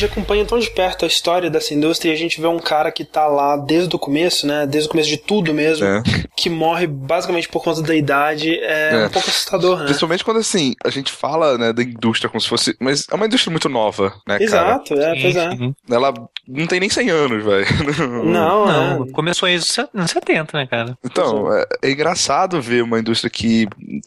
gente acompanha tão de perto a história dessa indústria e a gente vê um cara que tá lá desde o começo, né? Desde o começo de tudo mesmo, É. que morre basicamente por conta da idade, é, É. um pouco assustador, né? Principalmente quando, assim, a gente fala, né, da indústria como se fosse... Mas é uma indústria muito nova, né, cara? Exato, é, pois é. Sim. Ela não tem nem 100 anos, velho. Não, Não, é. começou aí nos nos 70, né, cara? Então, é, é engraçado ver uma indústria que,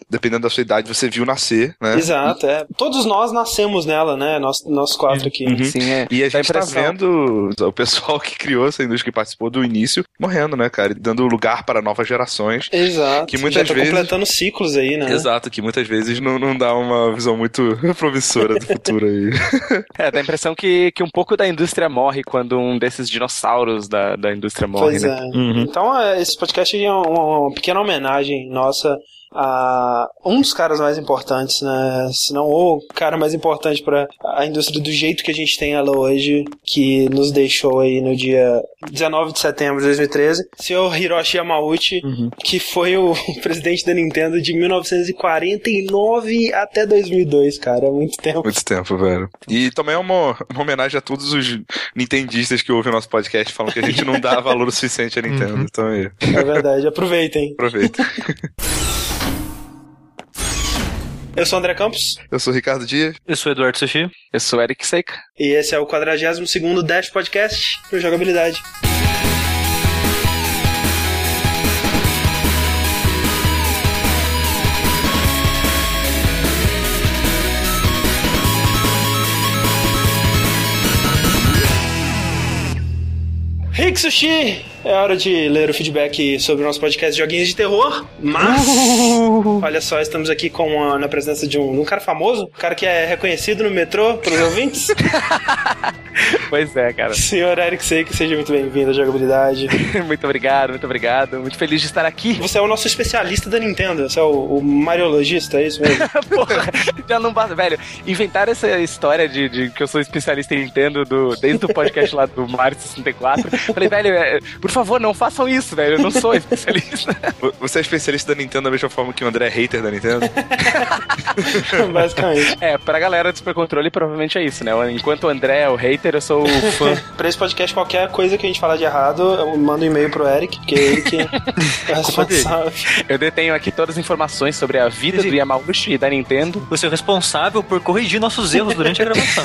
dependendo da sua idade, você viu nascer, né? Exato, é. Todos nós nascemos nela, né? Nós, nós quatro aqui. Uhum. Sim, é. E a Dá gente tá vendo o pessoal que criou essa indústria, que participou do início, morrendo, né, cara? E dando lugar para novas gerações. Exato. Que muitas Já tá vezes- completando ciclos aí, né? Exato, que muitas vezes não, não dá uma visão muito promissora do futuro aí. É, dá a impressão que, que um pouco da indústria morre quando um desses dinossauros da, da indústria morre, Pois né? é. Então, é, esse podcast é uma, uma pequena homenagem nossa a um dos caras mais importantes, né? Se não o cara mais importante para a indústria do jeito que a gente tem ela hoje, que nos deixou aí no dia 19 de setembro de 2013, senhor Hiroshi Yamauchi, que foi o presidente da Nintendo de 1949 até 2002, cara, é muito tempo. Muito tempo, velho. E também é uma, uma homenagem a todos os nintendistas que ouvem o nosso podcast falam que a gente não dá valor o suficiente à Nintendo. Então aí, É verdade, aproveitem. aproveita. Eu sou o André Campos Eu sou o Ricardo Dias. Eu sou o Eduardo Sushi. Eu sou Eric Seika. e esse é o 42º Dash Podcast do Jogabilidade. Rick Sushi! É hora de ler o feedback sobre o nosso podcast de Joguinhos de Terror, mas olha só, estamos aqui com a- na presença de um, um cara famoso, um cara que é reconhecido no metrô pelos ouvintes. Pois é, cara. Senhor Eric Seik, seja muito bem-vindo à jogabilidade. muito obrigado, muito obrigado. Muito feliz de estar aqui. Você é o nosso especialista da Nintendo, você é o, o mariologista, é isso mesmo? Porra, já não basta. Velho, inventaram essa história de, de que eu sou especialista em Nintendo do, desde o podcast lá do Mario 64. Falei, velho, é, por favor, não façam isso, velho. Eu não sou especialista. Você é especialista da Nintendo da mesma forma que o André é hater da Nintendo? Basicamente. É, pra galera do Super Controle, provavelmente é isso, né? Enquanto o André é o hater, eu sou o fã. Pra esse podcast, qualquer coisa que a gente falar de errado, eu mando um e-mail pro Eric, porque é ele que é responsável. Eu detenho aqui todas as informações sobre a vida do Yamauchi e da Nintendo. Você é o responsável por corrigir nossos erros durante a gravação.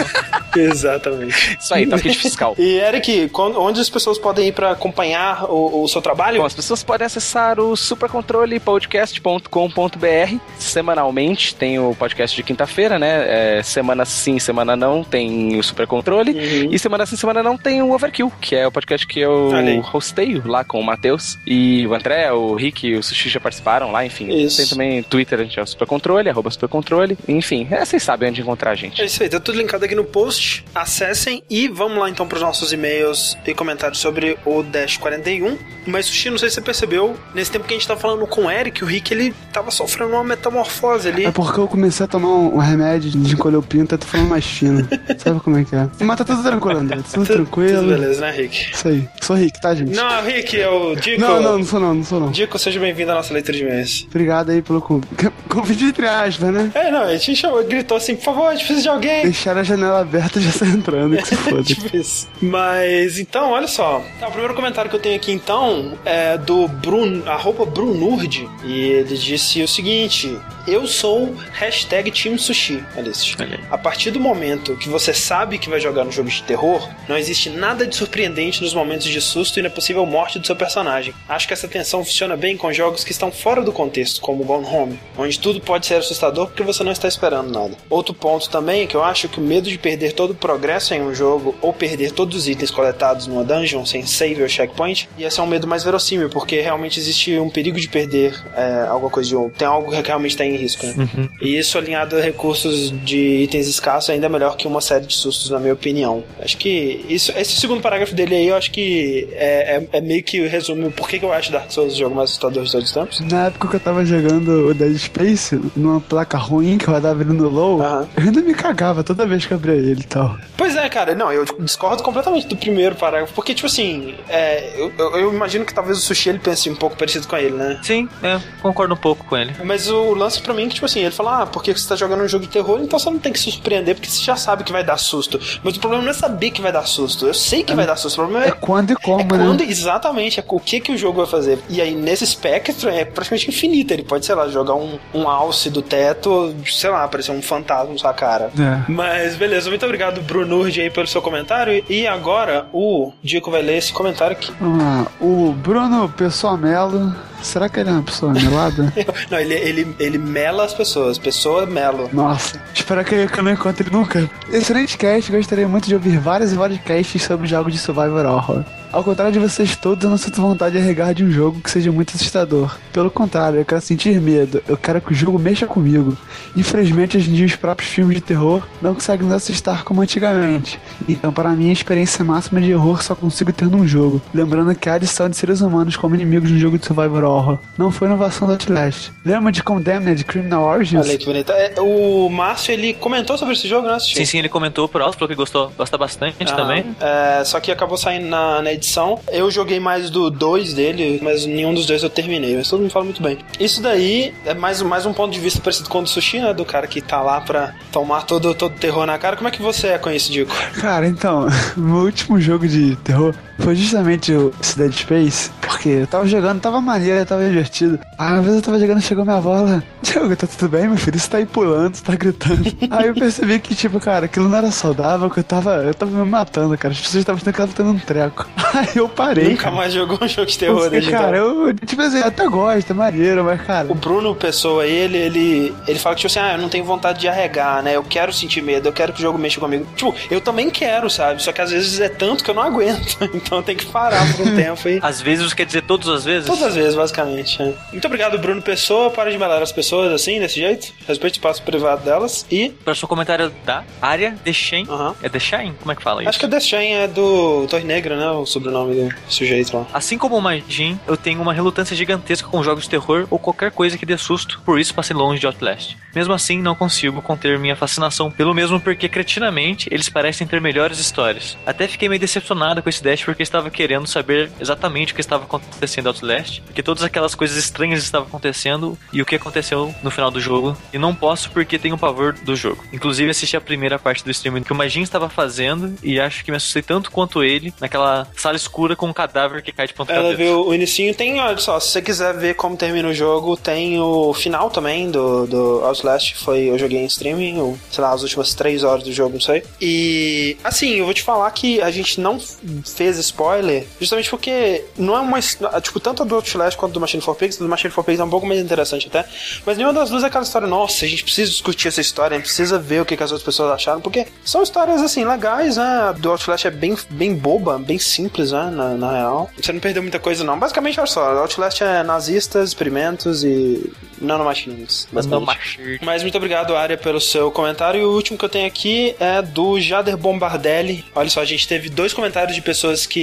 Exatamente. Isso aí, toque de fiscal. E Eric, onde as pessoas podem ir pra acompanhar o, o seu trabalho? Bom, as pessoas podem acessar o supercontrolepodcast.com.br semanalmente. Tem o podcast de quinta-feira, né? É, semana sim, semana não tem o Super Controle. Uhum. E semana sim, semana não tem o Overkill, que é o podcast que eu aí. hosteio lá com o Matheus. E o André, o Rick e o Sushi já participaram lá, enfim. Isso. Tem também Twitter, a gente é o Supercontrole, arroba Supercontrole. Enfim, é, vocês sabem onde encontrar a gente. É isso aí, tá tudo linkado aqui no post. Acessem e vamos lá então pros nossos e-mails e comentários sobre o Dash 41. Mas, Sushi, não sei se você percebeu, nesse tempo que a gente tava falando com o Eric, o Rick ele tava sofrendo uma metamorfose ali. É porque eu comecei a tomar um, um remédio de encolher o pinto, eu tô falando mais fino. Sabe como é que é? Mas tá tudo tranquilo, André. Tudo tranquilo. Tudo beleza, né, Rick? Isso aí. Sou Rick, tá, gente? Não, Rick, é o Dico. não, não, não sou não, não sou não. Dico, seja bem-vindo à nossa leitura de e-mails. Obrigado aí pelo convite. Convite entre aspas, né? É, não, a gente chamou, gritou assim, por favor, a gente precisa de alguém. Deixar a janela aberta e já sai entrando, que se foda. tipo isso. Mas então, olha só. Tá, o primeiro comentário que eu tenho aqui então é do Bruno, arroba Brunurd. E ele disse o seguinte: Eu sou hashtag Team Sushi. Aí. A partir do momento que você sabe que vai jogar um jogo de terror, não existe nada de surpreendente nos momentos de susto e na possível morte do seu personagem. Acho que essa tensão funciona bem com jogos que estão fora do contexto, como Gone Home, onde tudo pode ser assustador porque você não está esperando nada. Outro ponto também é que eu acho que o medo de perder todo o progresso em um jogo ou perder todos os itens coletados numa dungeon sem save ou checkpoint, ia ser um medo mais verossímil, porque realmente existe um perigo de perder é, alguma coisa de um. Tem algo que realmente está em risco, né? E isso alinhado a recursos de itens escassos ainda é melhor que uma série de sustos, na minha opinião. Acho que isso, esse segundo parágrafo dele aí, eu acho que é, é- é meio que resume o porquê que eu acho Dark Souls o jogo mais assustador de todos os tempos. Na época que eu tava jogando o Dead Space, numa placa ruim que rodava ele no low, Aham. eu ainda me cagava toda vez que eu abria ele e tal. Pois é, cara, não, eu discordo completamente do primeiro parágrafo, porque, tipo assim, é, eu, eu- eu imagino que talvez o Sushi ele pense um pouco parecido com ele, né? Sim, é, concordo um pouco com ele. Mas o lance pra mim é que, tipo assim, ele fala, ah, porque você tá jogando um jogo de terror, então você não tem que se surpreender, porque você já sabe que vai dar susto. Mas o problema não é saber que vai dar susto. Eu sei que vai dar susto. O problema É é, quando e como, é né? quando, exatamente, é o que, que o jogo vai fazer. E aí, nesse espectro, é praticamente infinito. Ele pode, sei lá, jogar um, um alce do teto, sei lá, aparecer um fantasma na sua cara. É. Mas beleza, muito obrigado, Bruno Urge, aí pelo seu comentário. E agora o Dico vai ler esse comentário aqui. Lá. O Bruno Pessoa Melo. Será que ele é uma pessoa melada? Não, ele, ele, ele mela as pessoas, pessoa melo. Nossa, espero que eu não encontre ele nunca. Excelente cast, gostaria muito de ouvir vários e vários casts sobre jogos de survival horror. Ao contrário de vocês todos, eu não sinto vontade de arregar de um jogo que seja muito assustador. Pelo contrário, eu quero sentir medo, eu quero que o jogo mexa comigo. Infelizmente, hoje em dia, os próprios filmes de terror não conseguem nos assustar como antigamente. Então, para mim, a experiência máxima de horror só consigo ter num jogo. Lembrando que a adição de seres humanos como inimigos no jogo de survival horror não foi inovação do Outlast. Lembra de Condemned Criminal Origins? Olha que bonito. É, o Márcio, ele comentou sobre esse jogo, né? Sim, sim, ele comentou por alto, falou que gostou, gosta bastante Aham. também. É, só que acabou saindo na, na edição. Eu joguei mais do 2 dele, mas nenhum dos dois eu terminei. Mas todo mundo fala muito bem. Isso daí é mais, mais um ponto de vista parecido com o do Sushi, né? Do cara que tá lá pra tomar todo todo terror na cara. Como é que você é com isso, Dico? Cara, então, meu último jogo de terror foi justamente o esse Dead Space, porque eu tava jogando, tava maneiro, tava divertido. Aí uma vez eu tava jogando, chegou minha ela, Diogo, tá tudo bem, meu filho? Você tá aí pulando, você tá gritando. aí eu percebi que, tipo, cara, aquilo não era saudável, que eu tava, eu tava me matando, cara. As pessoas estavam achando que ela tava tendo um treco. Aí eu parei. Nunca mais jogou um jogo de terror Porque, desde cara, então. eu, tipo assim, até gosto, é maneiro, mas, cara. O Bruno Pessoa, ele, ele, ele fala que, tipo assim, ah, eu não tenho vontade de arregar, né? Eu quero sentir medo, eu quero que o jogo mexa comigo. Tipo, eu também quero, sabe? Só que às vezes é tanto que eu não aguento. Então tem que parar por um tempo e. Às vezes quer dizer todas as vezes? Todas as vezes, basicamente. é. Muito obrigado, Bruno Pessoa. Para de melar as pessoas assim, desse jeito. Respeite o espaço privado delas. E. Próximo comentário da área The Shane. Aham. É The Shine? Como é que fala isso? Acho que o Deschain é do Torre Negra, né? O sobrenome do sujeito lá. Assim como o Majin, eu tenho uma relutância gigantesca com jogos de terror ou qualquer coisa que dê susto, por isso passei longe de Outlast. Mesmo assim, não consigo conter minha fascinação pelo mesmo porque, cretinamente, eles parecem ter melhores histórias. Até fiquei meio decepcionado com esse dash porque estava querendo saber exatamente o que estava acontecendo em Outlast, porque todas aquelas coisas estranhas estavam acontecendo e o que aconteceu no final do jogo. E não posso porque tenho pavor do jogo. Inclusive, assisti a primeira parte do streaming que o Majin estava fazendo e acho que me assustei tanto quanto ele naquela sala escura com um cadáver que cai de ponta Ela viu o inicinho. Tem, olha só, se você quiser ver como termina o jogo, tem o final também do, do Outlast. Foi, eu joguei em streaming, ou, sei lá, as últimas três horas do jogo, não sei. E, assim, eu vou te falar que a gente não fez spoiler justamente porque não é uma. Tipo, tanto a do Outlast quanto do Machine for Pigs, do Machine for Pigs é um pouco mais interessante até. Mas nenhuma das duas é aquela história, nossa, a gente precisa discutir essa história, a gente precisa ver o que, que as outras pessoas acharam, porque são histórias, assim, legais, né? A do Outlast é bem, bem boba, bem simples, né? Na, na real. Você não perdeu muita coisa, não. Basicamente, olha só, Outlast é nazistas, experimentos e nanomachines. Mas não basicamente. machir. Mas muito obrigado, Arya, pelo seu comentário. E o último que eu tenho aqui é do Jader Bombardelli. Olha só, a gente teve dois comentários de pessoas que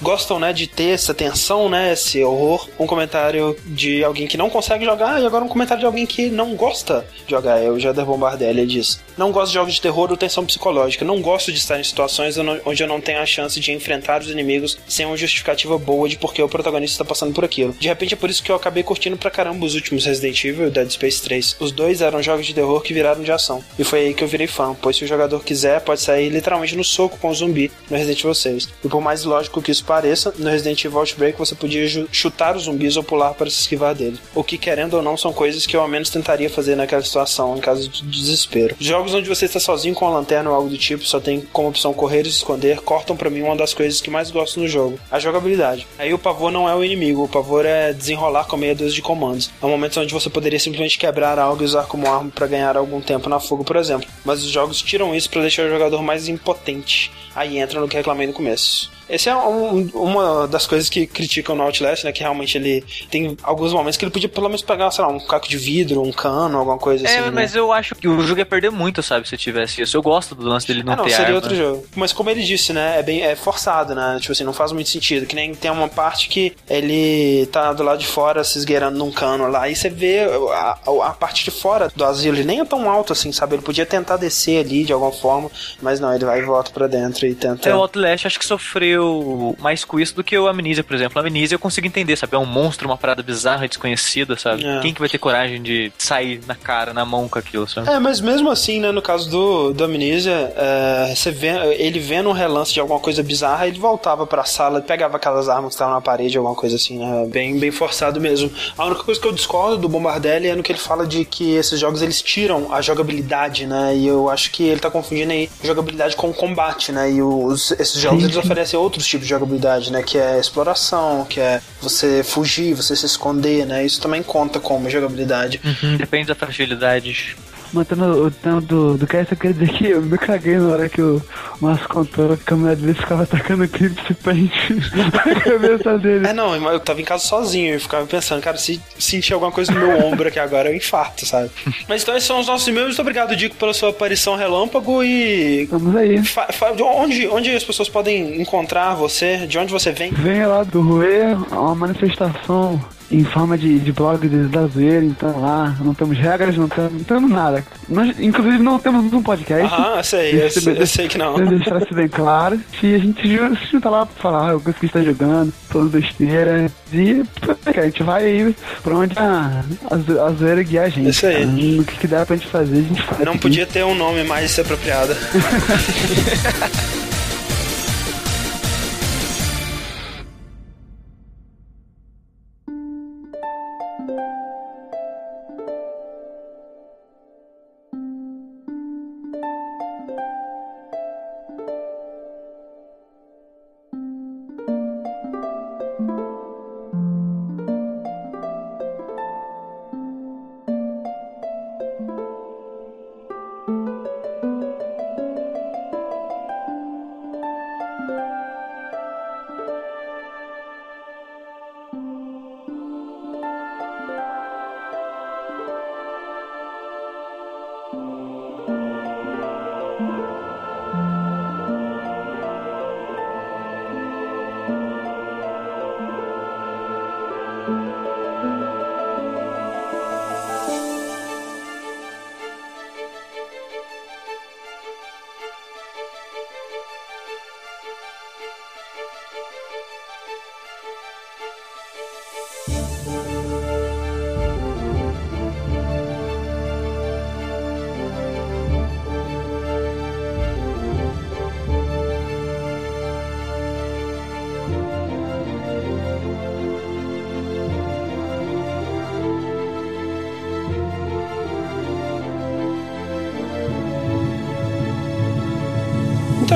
gostam, né, de ter essa tensão, né, esse horror. Um comentário de alguém que não consegue jogar e agora um comentário de alguém que não gosta de jogar. É o Jader Bombardelli, diz. Não gosto de jogos de terror ou tensão psicológica. Não gosto de estar em situações onde- eu não tenho a chance de enfrentar os inimigos sem uma justificativa boa de porque o protagonista está passando por aquilo. De repente é por isso que eu acabei curtindo pra caramba os últimos Resident Evil e Dead Space 3. Os dois eram jogos de terror que viraram de ação. E foi aí que eu virei fã, pois se o jogador quiser, pode sair literalmente no soco com o zumbi no Resident Evil 6. E por mais lógico que isso pareça, no Resident Evil Outbreak você podia chutar os zumbis ou pular para se esquivar deles. O que, querendo ou não, são coisas que eu ao menos tentaria fazer naquela situação, em caso de desespero. Jogos onde você está sozinho com a lanterna ou algo do tipo, só tem como opção correr e se esconder, cortam pra mim uma das coisas que mais gosto no jogo, a jogabilidade. Aí o pavor não é o inimigo, o pavor é desenrolar com meia dúzia de comandos. Há momentos onde você poderia simplesmente quebrar algo e usar como arma para ganhar algum tempo na fuga, por exemplo. Mas os jogos tiram isso para deixar o jogador mais impotente. Aí entra no que reclamei no começo. Esse é um- uma das coisas que criticam no Outlast, né? Que realmente ele tem alguns momentos que ele podia pelo menos pegar, sei lá, um caco de vidro, um cano, alguma coisa assim. É, né? mas eu acho que o jogo ia perder muito, sabe, se tivesse isso. Eu gosto do lance dele não ah, não, ter seria arma. outro jogo. Mas como ele disse, né? É bem é forçado, né? Tipo assim, não faz muito sentido. Que nem tem uma parte que ele tá do lado de fora se esgueirando num cano lá. E você vê a, a- a parte de fora do asilo. Ele nem é tão alto assim, sabe? Ele podia tentar descer ali de alguma forma. Mas não, ele vai e volta pra dentro e tenta. É, o Outlast acho que sofreu eu mais com isso do que o Amnesia, por exemplo. A Amnesia eu consigo entender, sabe? É um monstro, uma parada bizarra, desconhecida, sabe? É. Quem que vai ter coragem de sair na cara, na mão com aquilo, sabe? É, mas mesmo assim, né, no caso do, do Amnesia, é, você vê, ele vendo um relance de alguma coisa bizarra, ele voltava pra sala e pegava aquelas armas que estavam na parede, alguma coisa assim, né? Bem, bem forçado mesmo. A única coisa que eu discordo do Bombardelli é no que ele fala de que esses jogos eles tiram a jogabilidade, né? E eu acho que ele tá confundindo aí jogabilidade com combate, né? E os, esses jogos Sim, eles oferecem outros tipos de jogabilidade, né? Que é exploração, que é você fugir, você se esconder, né? Isso também conta como jogabilidade. Uhum, depende da fragilidade. Mantendo o tema do, do cast, eu queria dizer que eu me caguei na hora que o Márcio contou que a mulher dele ficava atacando Eclipse Paint na cabeça dele. É, não, eu tava em casa sozinho e ficava pensando, cara, se sentir alguma coisa no meu ombro aqui agora, eu infarto, sabe? Mas então esses são os nossos e-mails. Muito obrigado, Dico, pela sua aparição relâmpago e. Vamos aí. onde, onde as pessoas podem encontrar você? De onde você vem? Venha lá do Rue, uma manifestação em forma de, de blog de- da zoeira, então lá não temos regras, não temos, não temos nada. Nós, inclusive não temos um podcast. Eu sei, eu, sei- eu sei que não. Deixar isso bem claro. E a gente se junta lá pra falar o que a gente tá jogando, falando besteira. E cara, a gente vai aí pra onde a, a, zo- a zoeira guiar a gente. Isso aí. cara. No que, que dá pra gente fazer, a gente faz. Não podia ter um nome mais apropriado.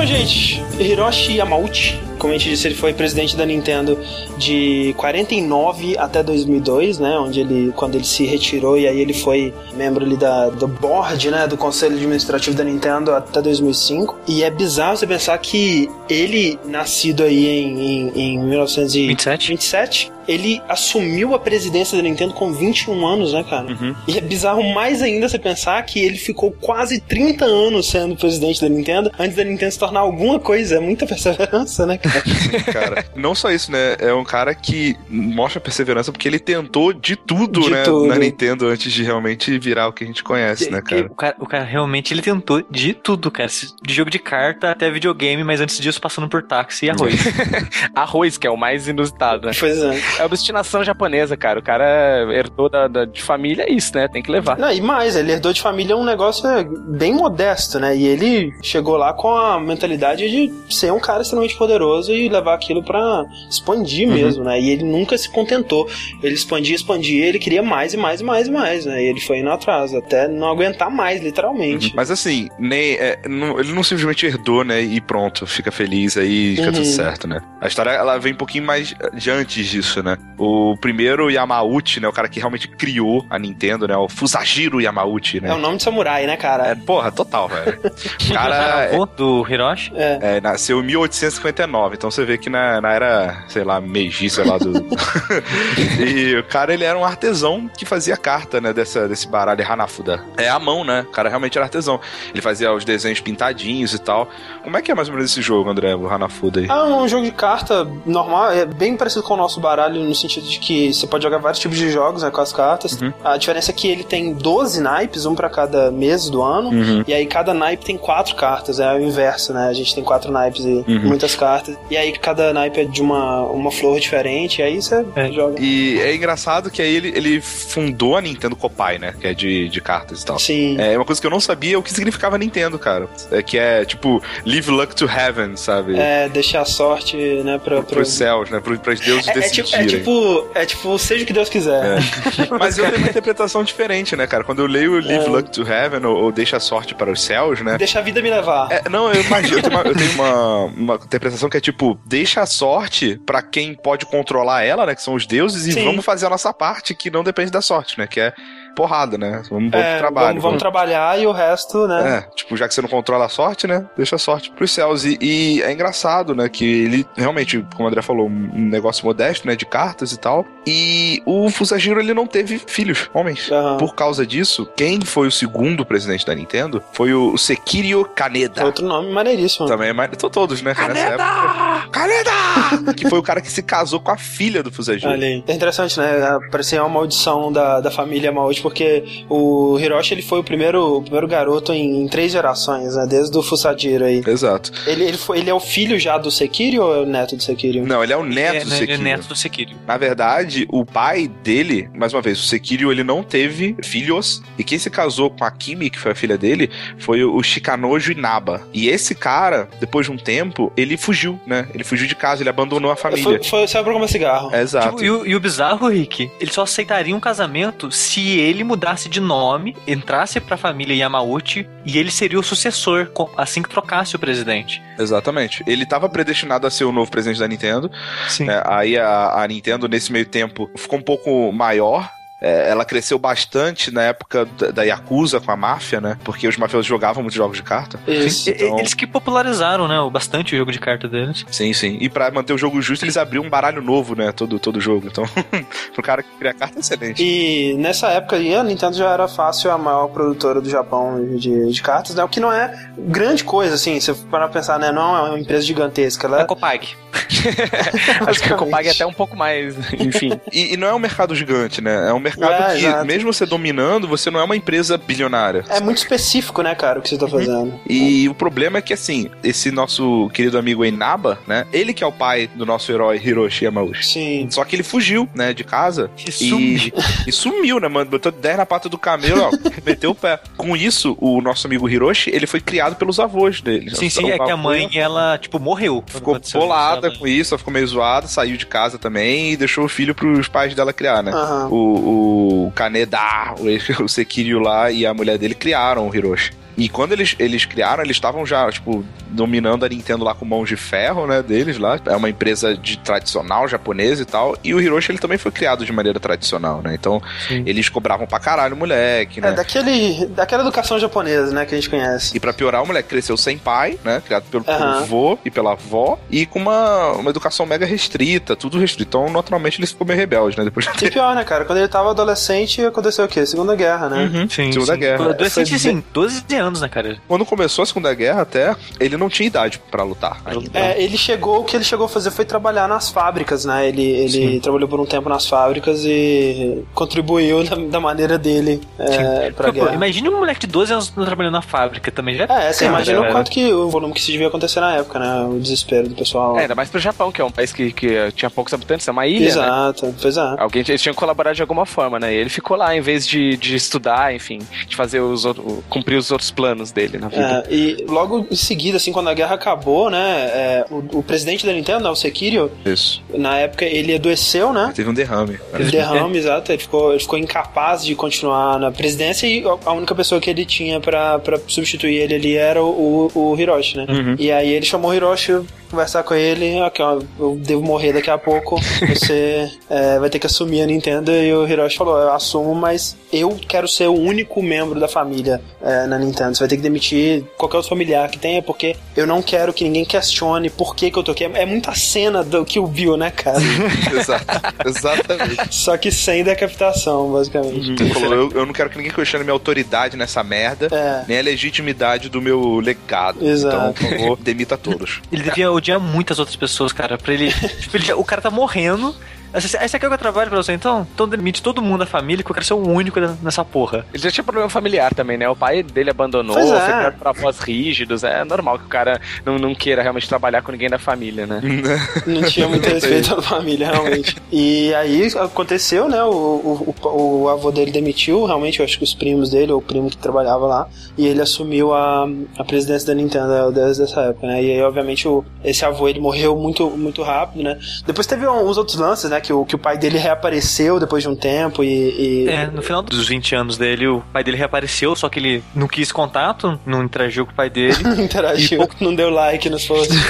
gente, Hiroshi Yamauchi, como a gente disse, ele foi presidente da Nintendo de 49 até 2002, né? Onde ele, quando ele se retirou e aí ele foi membro ali da, do board, né? Do conselho administrativo da Nintendo até 2005. E é bizarro você pensar que ele, nascido aí em, em, em 1927, 27, ele assumiu a presidência da Nintendo com 21 anos, né, cara? E é bizarro mais ainda você pensar que ele ficou quase 30 anos sendo presidente da Nintendo antes da Nintendo se tornar alguma coisa. É muita perseverança, né, cara? cara. Não só isso, né? É um cara que mostra perseverança porque ele tentou de tudo, De né? tudo. Na Nintendo antes de realmente virar o que a gente conhece, né, cara? O cara, o cara realmente ele tentou de tudo, cara. De jogo de carta até videogame, mas antes disso passando por táxi e arroz. Arroz, que é o mais inusitado, né? Pois é. É obstinação japonesa, cara. O cara herdou da, da- de família, é isso, né? Tem que levar. Não, e mais, ele herdou de família um negócio é, bem modesto, né? E ele chegou lá com a mentalidade de ser um cara extremamente poderoso e levar aquilo pra expandir mesmo, né? E ele nunca se contentou. Ele expandia, expandia, ele queria mais e mais e mais e mais, né? E ele foi indo atrás, até não aguentar mais, literalmente. Mas assim, nem, é, não- ele não simplesmente herdou, né? E pronto, fica feliz aí, fica Uhum. tudo certo, né? A história ela vem um pouquinho mais de antes disso, né? O primeiro Yamauchi, né? O cara que realmente criou a Nintendo, né? O Fusajiro Yamauchi, né? É o nome de samurai, né, É, cara? porra, total, velho. O cara é, do Hiroshi? É. é, nasceu em 1859, então você vê que na, na era, sei lá, Meiji, sei lá, do... e o cara, ele era um artesão que fazia carta, né, dessa, desse baralho Hanafuda. É a mão, né? O cara realmente era artesão. Ele fazia os desenhos pintadinhos e tal. Como é que é mais ou menos esse jogo, André, o Hanafuda aí? Ah, um jogo de carta normal, é bem parecido com o nosso baralho no sentido de que você pode jogar vários tipos de jogos né, com as cartas. Uhum. A diferença é que ele tem 12 naipes, um pra cada mês do ano, Uhum. e aí cada naipe tem quatro cartas, é o inverso, né? A gente tem quatro naipes e Uhum. muitas cartas. E aí cada naipe é de uma, uma flor diferente, e aí você É. joga. E é engraçado que aí ele, ele fundou a Nintendo Copai, né? Que é de, de cartas e tal. Sim. É uma coisa que eu não sabia o que significava Nintendo, cara. É que é tipo, leave luck to heaven, sabe? É, deixar a sorte, né, pra, pra... Pros céus, né? Pro, pros deuses É, é tipo, é decidirem. tipo, é tipo, seja o que Deus quiser. Mas eu tenho uma interpretação diferente, né, cara? Quando eu leio Leave É. Luck to Heaven ou, ou Deixa a Sorte para os Céus, né? Deixa a vida me levar. É, não, eu imagino, eu tenho, uma, eu tenho uma- uma interpretação que é tipo, deixa a sorte pra quem pode controlar ela, né? Que são os deuses, e Sim. vamos fazer a nossa parte que não depende da sorte, né? Que é porrada, né? Vamos vamos É, pro trabalho. vamos, vamos trabalhar e o resto, né? É, tipo, já que você não controla a sorte, né? Deixa a sorte pros céus. E, e é engraçado, né? Que ele realmente, como o André falou, um negócio modesto, né? De cartas e tal. E o Fusajiro, ele não teve filhos, homens. Aham. Por causa disso, quem foi o segundo presidente da Nintendo foi o Sekirio Kaneda. Outro nome maneiríssimo. Também é. Tô todos, né? Nessa época. Kaneda! que foi o cara que se casou com a filha do Fusajiro. Olha aí. É interessante, né? Parecia uma maldição da, da família Porque o Hiroshi ele foi o primeiro, o primeiro garoto em, em três gerações, né? Desde o Fusajiro aí. Exato. Ele, ele, foi, ele é o filho já do Sekiro ou é o neto do Sekiro? Não, ele é o neto é, do né, ele é Sekiro. neto do Sekiro. Na verdade, o pai dele, mais uma vez, o Sekiryu, ele não teve filhos. E quem se casou com a Kimi, que foi a filha dele, foi o Shikanojo Inaba. E esse cara, depois de um tempo, ele fugiu, né? Ele fugiu de casa, ele abandonou a família. Foi, foi, saiu pra comer cigarro. É, Exato. Tipo, e, o, e o bizarro, Rick, ele só aceitaria um casamento se ele mudasse de nome, entrasse pra família Yamauchi e ele seria o sucessor assim que trocasse o presidente. Exatamente. Ele estava predestinado a ser o novo presidente da Nintendo. Sim. né? Aí a, a Nintendo, nesse meio tempo, ficou um pouco maior. É, ela cresceu bastante na época da, da Yakuza com a máfia, né? Porque os mafiosos jogavam muitos jogos de carta. Isso. E- então- Eles que popularizaram, né, o- bastante o jogo de carta deles. Sim, sim. E pra manter o jogo justo, eles abriam um baralho novo, né? Todo, todo jogo. Então, pro cara que cria carta, é excelente. E nessa época aí, a Nintendo já era fácil a maior produtora do Japão de, de cartas, né? O que não é grande coisa, assim, se você parar pra pensar, né? Não é uma empresa gigantesca. Ela A Copag. Acho que a Copag é até um pouco mais, enfim. E, e não é um mercado gigante, né? É um mercado É, que, exato. mesmo você dominando, você não é uma empresa bilionária. é muito específico, né, cara, o que você tá fazendo. E o problema é que, assim, esse nosso querido amigo Inaba, né? Ele que é o pai do nosso herói Hiroshi Yamauchi. Sim. Só que ele fugiu, né, de casa. E sumiu. E sumiu, né, mano? Botou 10 na pata do camelo, ó. meteu o pé. Com isso, o nosso amigo Hiroshi, ele foi criado pelos avós dele. Sim, sim, O é que a mãe, ela, tipo, morreu. Ficou bolada com isso, ela ficou meio zoada, saiu de casa também e deixou o filho pros pais dela criar, né? Aham. O, o Kaneda, o, o Sekiryu lá e a mulher dele criaram o Hiroshi. E quando eles, eles criaram, eles estavam já, tipo, dominando a Nintendo lá com mãos de ferro, né, deles lá. É uma empresa de tradicional japonesa e tal. E o Hiroshi, ele também foi criado de maneira tradicional, né? Então, Sim. eles cobravam pra caralho o moleque, né? É daquele, daquela educação japonesa, né, que a gente conhece. E pra piorar, o moleque cresceu sem pai, né? Criado pelo, Aham. avô e pela avó. E com uma, uma educação mega restrita, tudo restrito. Então, naturalmente, ele ficou meio rebelde, né? Depois de E pior, né, cara? Quando ele tava adolescente, aconteceu o quê? Segunda Guerra, né? Uhum. Sim, Segunda sim. Guerra. Adolescente, sim, 12 anos, né, cara? Quando começou a Segunda Guerra, até, ele não tinha idade pra lutar ainda. É, ele chegou, o que ele chegou a fazer foi trabalhar nas fábricas, né? Ele, ele trabalhou por um tempo nas fábricas e contribuiu da, da maneira dele é, pra pô, guerra. imagine um moleque de 12 anos trabalhando na fábrica também. Já É, você imagina o é. quanto que o volume que se devia acontecer na época, né? O desespero do pessoal. É, ainda mais pro Japão, que é um país que, que eh, tinha poucos habitantes, é uma ilha, né? Exato, pois é. Alguém eles tinham que colaborar de alguma forma, né? E ele ficou lá em vez de, de estudar, enfim, de fazer os outros, cumprir os outros planos dele na vida. É, e logo em seguida, assim, quando a guerra acabou, né? é, o, o presidente da Nintendo, né, o Sekiro, Isso. na época ele adoeceu, né? Teve um derrame. Teve derrame, exato. Ele ficou, ele ficou incapaz de continuar na presidência e a única pessoa que ele tinha pra, pra substituir ele ali era o, o, o Hiroshi, né? Uhum. E aí ele chamou o Hiroshi conversar com ele, ok, ó, eu devo morrer daqui a pouco, você é, vai ter que assumir a Nintendo. E o Hiroshi falou, eu assumo, mas eu quero ser o único membro da família é, na Nintendo. Você vai ter que demitir qualquer outro familiar que tenha, porque eu não quero que ninguém questione por que, que eu tô aqui. É muita cena do que o Bill, né, cara? Exato. Exatamente. Só que sem decapitação, basicamente. Ele falou, eu, eu não quero que ninguém questione minha autoridade nessa merda, É. nem a legitimidade do meu legado. Exato. Então, por favor, demita todos. Ele devia odiar muitas outras pessoas, cara. Pra ele. tipo, ele o cara tá morrendo. Esse, esse aqui é o que eu trabalho pra você, então? Então demite todo mundo da família que eu quero ser o único nessa porra. Ele já tinha problema familiar também, né? O pai dele abandonou, Pois é. foi por avós rígidos. É normal que o cara não, não queira realmente trabalhar com ninguém da família, né? Não tinha muito respeito à família, realmente. E aí aconteceu, né? O, o, o, o avô dele demitiu, realmente, eu acho que os primos dele, ou o primo que trabalhava lá, e ele assumiu a, a presidência da Nintendo desde essa época, né? E aí, obviamente, o, esse avô ele morreu muito, muito rápido, né? Depois teve uns outros lances, né? Que o, que o pai dele reapareceu depois de um tempo e. e- É, no final dos 20 anos dele, o pai dele reapareceu, só que ele não quis contato, não interagiu com o pai dele. Interagiu, não deu like nos posts.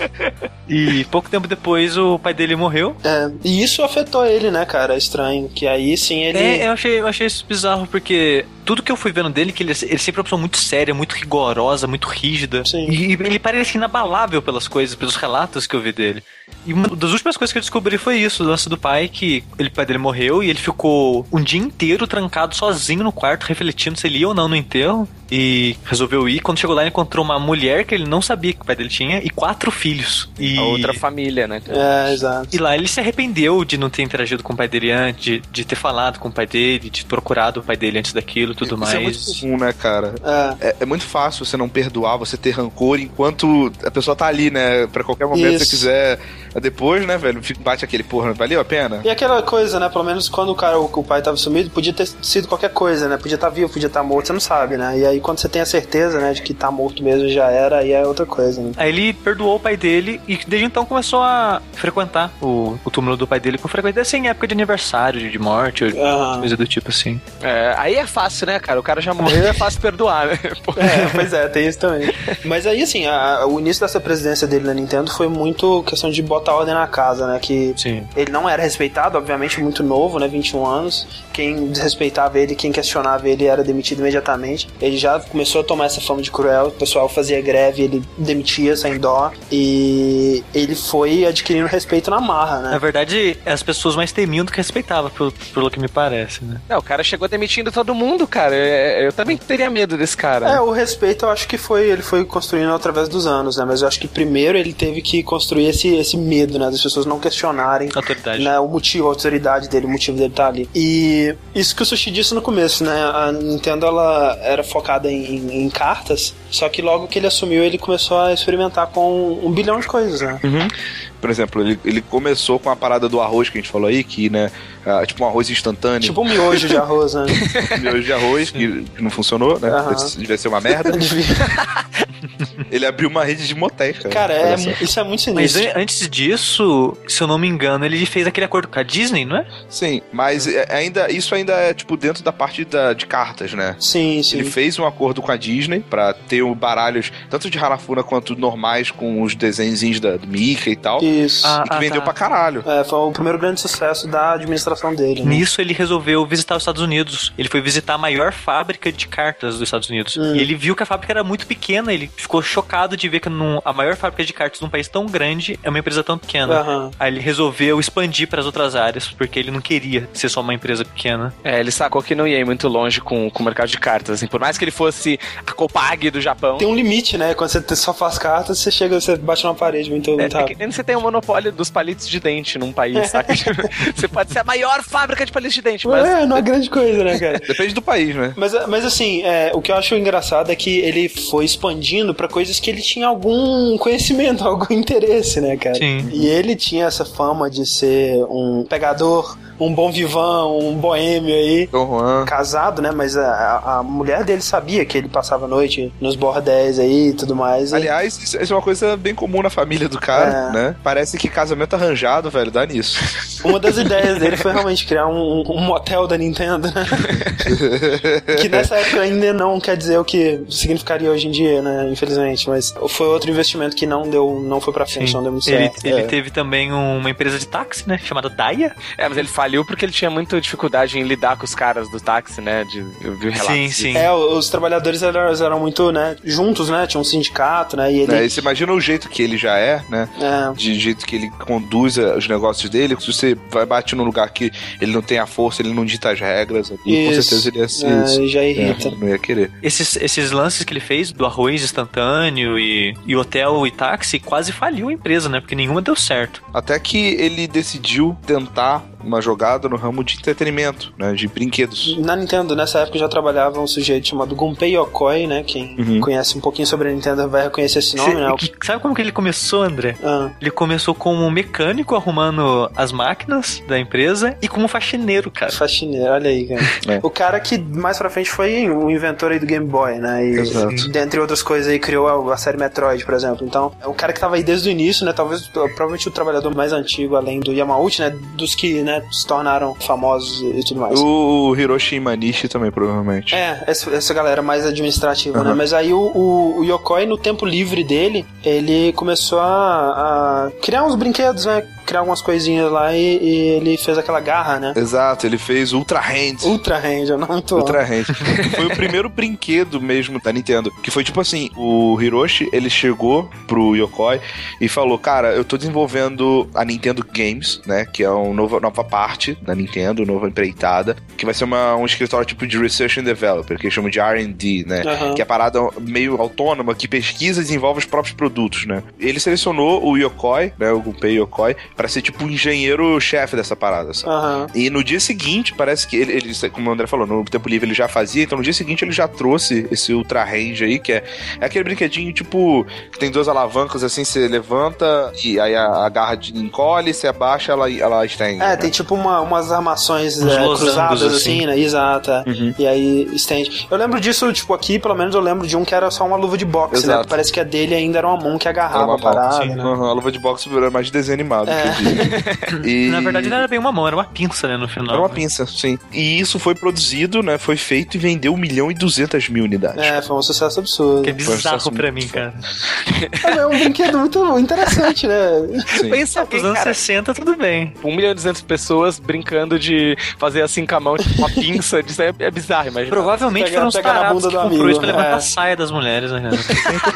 e pouco tempo depois o pai dele morreu. É, e isso afetou ele, né, cara? Estranho. Que aí sim ele. É, eu achei, eu achei isso bizarro, porque tudo que eu fui vendo dele, que ele, ele sempre é uma pessoa muito séria, muito rigorosa, muito rígida. Sim. E ele parece inabalável pelas coisas, pelos relatos que eu vi dele. E uma das últimas coisas que eu descobri foi isso, o lance do pai, que ele, o pai dele morreu e ele ficou um dia inteiro trancado sozinho no quarto, refletindo se ele ia ou não no enterro. E resolveu ir. Quando chegou lá, ele encontrou uma mulher que ele não sabia que o pai dele tinha e quatro filhos. E... A outra família, né? É, exato. E lá ele se arrependeu de não ter interagido com o pai dele antes, de, de ter falado com o pai dele, de ter procurado o pai dele antes daquilo e tudo Isso é muito mais. comum, né, cara? É. É, é muito fácil você não perdoar, você ter rancor enquanto a pessoa tá ali, né? Pra qualquer momento Isso. você quiser. Depois, né, velho? Bate aquele porra, valeu a pena? E aquela coisa, né? Pelo menos quando o cara, o, o pai tava sumido, podia ter sido qualquer coisa, né? Podia estar vivo, podia estar morto, você não sabe, né? E aí quando você tem a certeza, né, de que tá morto mesmo já era, aí é outra coisa, né? Aí ele perdoou o pai dele e desde então começou a frequentar o, o túmulo do pai dele com frequência, assim, em época de aniversário, de morte, ou Aham. coisa do tipo assim. É, aí é fácil, né, cara? O cara já morreu, é fácil perdoar, né? É, pois é, tem isso também. Mas aí, assim, a- o início dessa presidência dele na Nintendo foi muito questão de botar ordem na casa, né? Que Sim. ele não era respeitado, obviamente, muito novo, né? 21 anos. Quem desrespeitava ele, quem questionava ele era demitido imediatamente. Ele já começou a tomar essa fama de cruel, o pessoal fazia greve, ele demitia sem dó. E ele foi adquirindo respeito na marra, Na né? verdade, as pessoas mais temiam do que respeitavam, pelo, pelo que me parece, né? Não, o cara chegou demitindo todo mundo, cara. É, Eu também teria medo desse cara. É, o respeito eu acho que foi, ele foi construindo através dos anos, né? Mas eu acho que primeiro ele teve que construir esse, esse medo, né? Das pessoas não questionarem Autoridade. né, o motivo, a autoridade dele, o motivo dele estar ali. E isso que o Sushi disse no começo, né? A Nintendo ela era focada em, em- em cartas, só que logo que ele assumiu, ele começou a experimentar com um bilhão de coisas, né? Por exemplo, ele, ele começou com a parada do arroz que a gente falou aí, que, né? ah, tipo um arroz instantâneo, Tipo um miojo de arroz, né? miojo de arroz, que não funcionou, né? Deve- Devia ser uma merda. Ele abriu uma rede de motéis, cara. Cara, é, isso é muito Mas sinistro. an- antes disso, se eu não me engano, ele fez aquele acordo com a Disney, não é? Sim, mas é- ainda isso ainda é, tipo, dentro da parte da, de cartas, né? Sim, sim. Ele fez um acordo com a Disney pra ter o baralhos, tanto de Harafuna quanto normais, com os desenhos da, Mickey e tal. Isso. Ah, e que vendeu tá. pra caralho. É, foi o primeiro grande sucesso da administração dele. Né? Nisso ele resolveu visitar os Estados Unidos. Ele foi visitar a maior fábrica de cartas dos Estados Unidos. Hum. E ele viu que a fábrica era muito pequena. Ele ficou chocado de ver que num- a maior fábrica de cartas num país tão grande é uma empresa tão pequena. Aham. Aí ele resolveu expandir para as outras áreas, porque ele não queria ser só uma empresa pequena. É, ele sacou que não ia ir muito longe com, com o mercado de cartas. Assim, por mais que ele fosse a Copag do Japão. Tem um limite, né? Quando você só faz cartas, você chega, você bate numa parede muito, É, muito é rápido. que nem você tem o monopólio dos palitos de dente num país, saca? você pode ser a maior fábrica de palitos de dente, mas. É, não é grande coisa, né, cara? Depende do país, né? Mas, mas assim, é, o que eu acho engraçado é que ele foi expandindo pra coisas que ele tinha algum conhecimento, algum interesse, né, cara? Sim. E ele tinha essa fama de ser um pegador, um bom vivão, um boêmio aí. Juan. Casado, né? Mas a, a mulher dele sabia que ele passava a noite nos bordéis aí e tudo mais. Aliás, isso isso é uma coisa bem comum na família do cara, É. né? Parece que casamento arranjado, velho, dá nisso. Uma das ideias dele foi realmente criar um, um motel da Nintendo, né? que nessa época ainda não quer dizer o que significaria hoje em dia, né? Infelizmente. Mas foi outro investimento que não deu, não foi pra frente, não deu muito Ele, certo. ele É. teve também uma empresa de táxi, né? Chamada Daya. É, mas ele faliu porque ele tinha muita dificuldade em lidar com os caras do táxi, né? De, eu vi relatos Sim, disso. sim. É, os trabalhadores eram, eram muito, né, juntos, né? Tinha um sindicato, né? E ele. Né? E você imagina o jeito que ele já é, né? É, De jeito que ele conduz eh, os negócios dele. Se você vai bate num lugar que ele não tem a força, ele não dita as regras, ali, com Isso. certeza ele ia ser é, isso. já irrita. É, não ia querer. Esses, esses lances que ele fez do arroz instantâneo e, e Hotel e Táxi, quase faliu a empresa, né? Porque nenhuma deu certo. Até que ele decidiu tentar uma jogada no ramo de entretenimento, né? De brinquedos. Na Nintendo, nessa época, já trabalhava um sujeito chamado Gunpei Yokoi, né? Quem Uhum. conhece um pouquinho sobre a Nintendo vai reconhecer esse nome, né? Cê- sabe como que ele começou, André? Ah, Ele começou como um mecânico arrumando as máquinas da empresa e como faxineiro, cara. faxineiro, olha aí, cara. É. O cara que mais pra frente foi o inventor aí do Game Boy, né? E, Exato. dentre outras coisas aí, criou a, a série Metroid, por exemplo. Então, é o cara que tava aí desde o início, né? Talvez, provavelmente o trabalhador mais antigo, além do Yamauchi, né? Dos que, né, se tornaram famosos e tudo mais. O Hiroshi Imanishi também, provavelmente. É, essa, essa galera mais administrativa, né? Aham. Mas aí o, o, o Yokoi, no tempo livre dele, ele começou a, a criar uns brinquedos, né? Criar algumas coisinhas lá e, e ele fez aquela garra, né? Exato, ele fez Ultra Hand. Ultra um nome muito bom. Ultra Hand. foi o primeiro brinquedo mesmo da Nintendo. Que foi tipo assim: o Hiroshi ele chegou pro Yokoi e falou: Cara, eu tô desenvolvendo a Nintendo Games, né? Que é uma nova, nova parte da Nintendo, nova empreitada. Que vai ser uma, um escritório tipo de Research and Developer, que eles chamam de RD, né? Aham. Que é a parada meio autônoma que pesquisa e desenvolve os próprios produtos, né? Ele selecionou o Yokoi, né? O Gunpei Yokoi, pra ser tipo o engenheiro-chefe dessa parada, sabe? Aham. E no dia seguinte, parece que ele, ele- como o André falou, no tempo livre ele já fazia, então no dia seguinte ele já trouxe esse Ultra Range aí, que é, é aquele brinquedinho tipo, que tem duas alavancas assim, você levanta e aí a, a garra de- encolhe, você abaixa, ela, ela estende. É, né? tem tipo uma- umas armações é, cruzadas, assim, assim. né? Exato. é. Uhum. E aí estende. Eu lembro disso, tipo, aqui, pelo menos eu lembro de um que era só uma luva de boxe, né? Exato. Parece que a dele ainda era uma mão que Era agarrava uma a parada, mão, sim. né? Uhum, a luva de boxe era mais de desenho animado. É. que e... Na verdade, não era bem uma mão, era uma pinça, né, no final. Era uma pinça, sim. E isso foi produzido, né? Foi feito e vendeu 1 milhão e 200 mil unidades. É, foi um sucesso absurdo. Que é um bizarro pra muito mim, cara. É um brinquedo muito interessante, né? Sim. Pensa Nos bem, anos cara. 60, tudo bem. 1 milhão e 200 pessoas brincando de fazer assim com a mão, tipo uma pinça. Isso é, é bizarro, imagina. Provavelmente Pega- foram os tarados bunda que comprou isso pra levantar é. a saia das mulheres, né?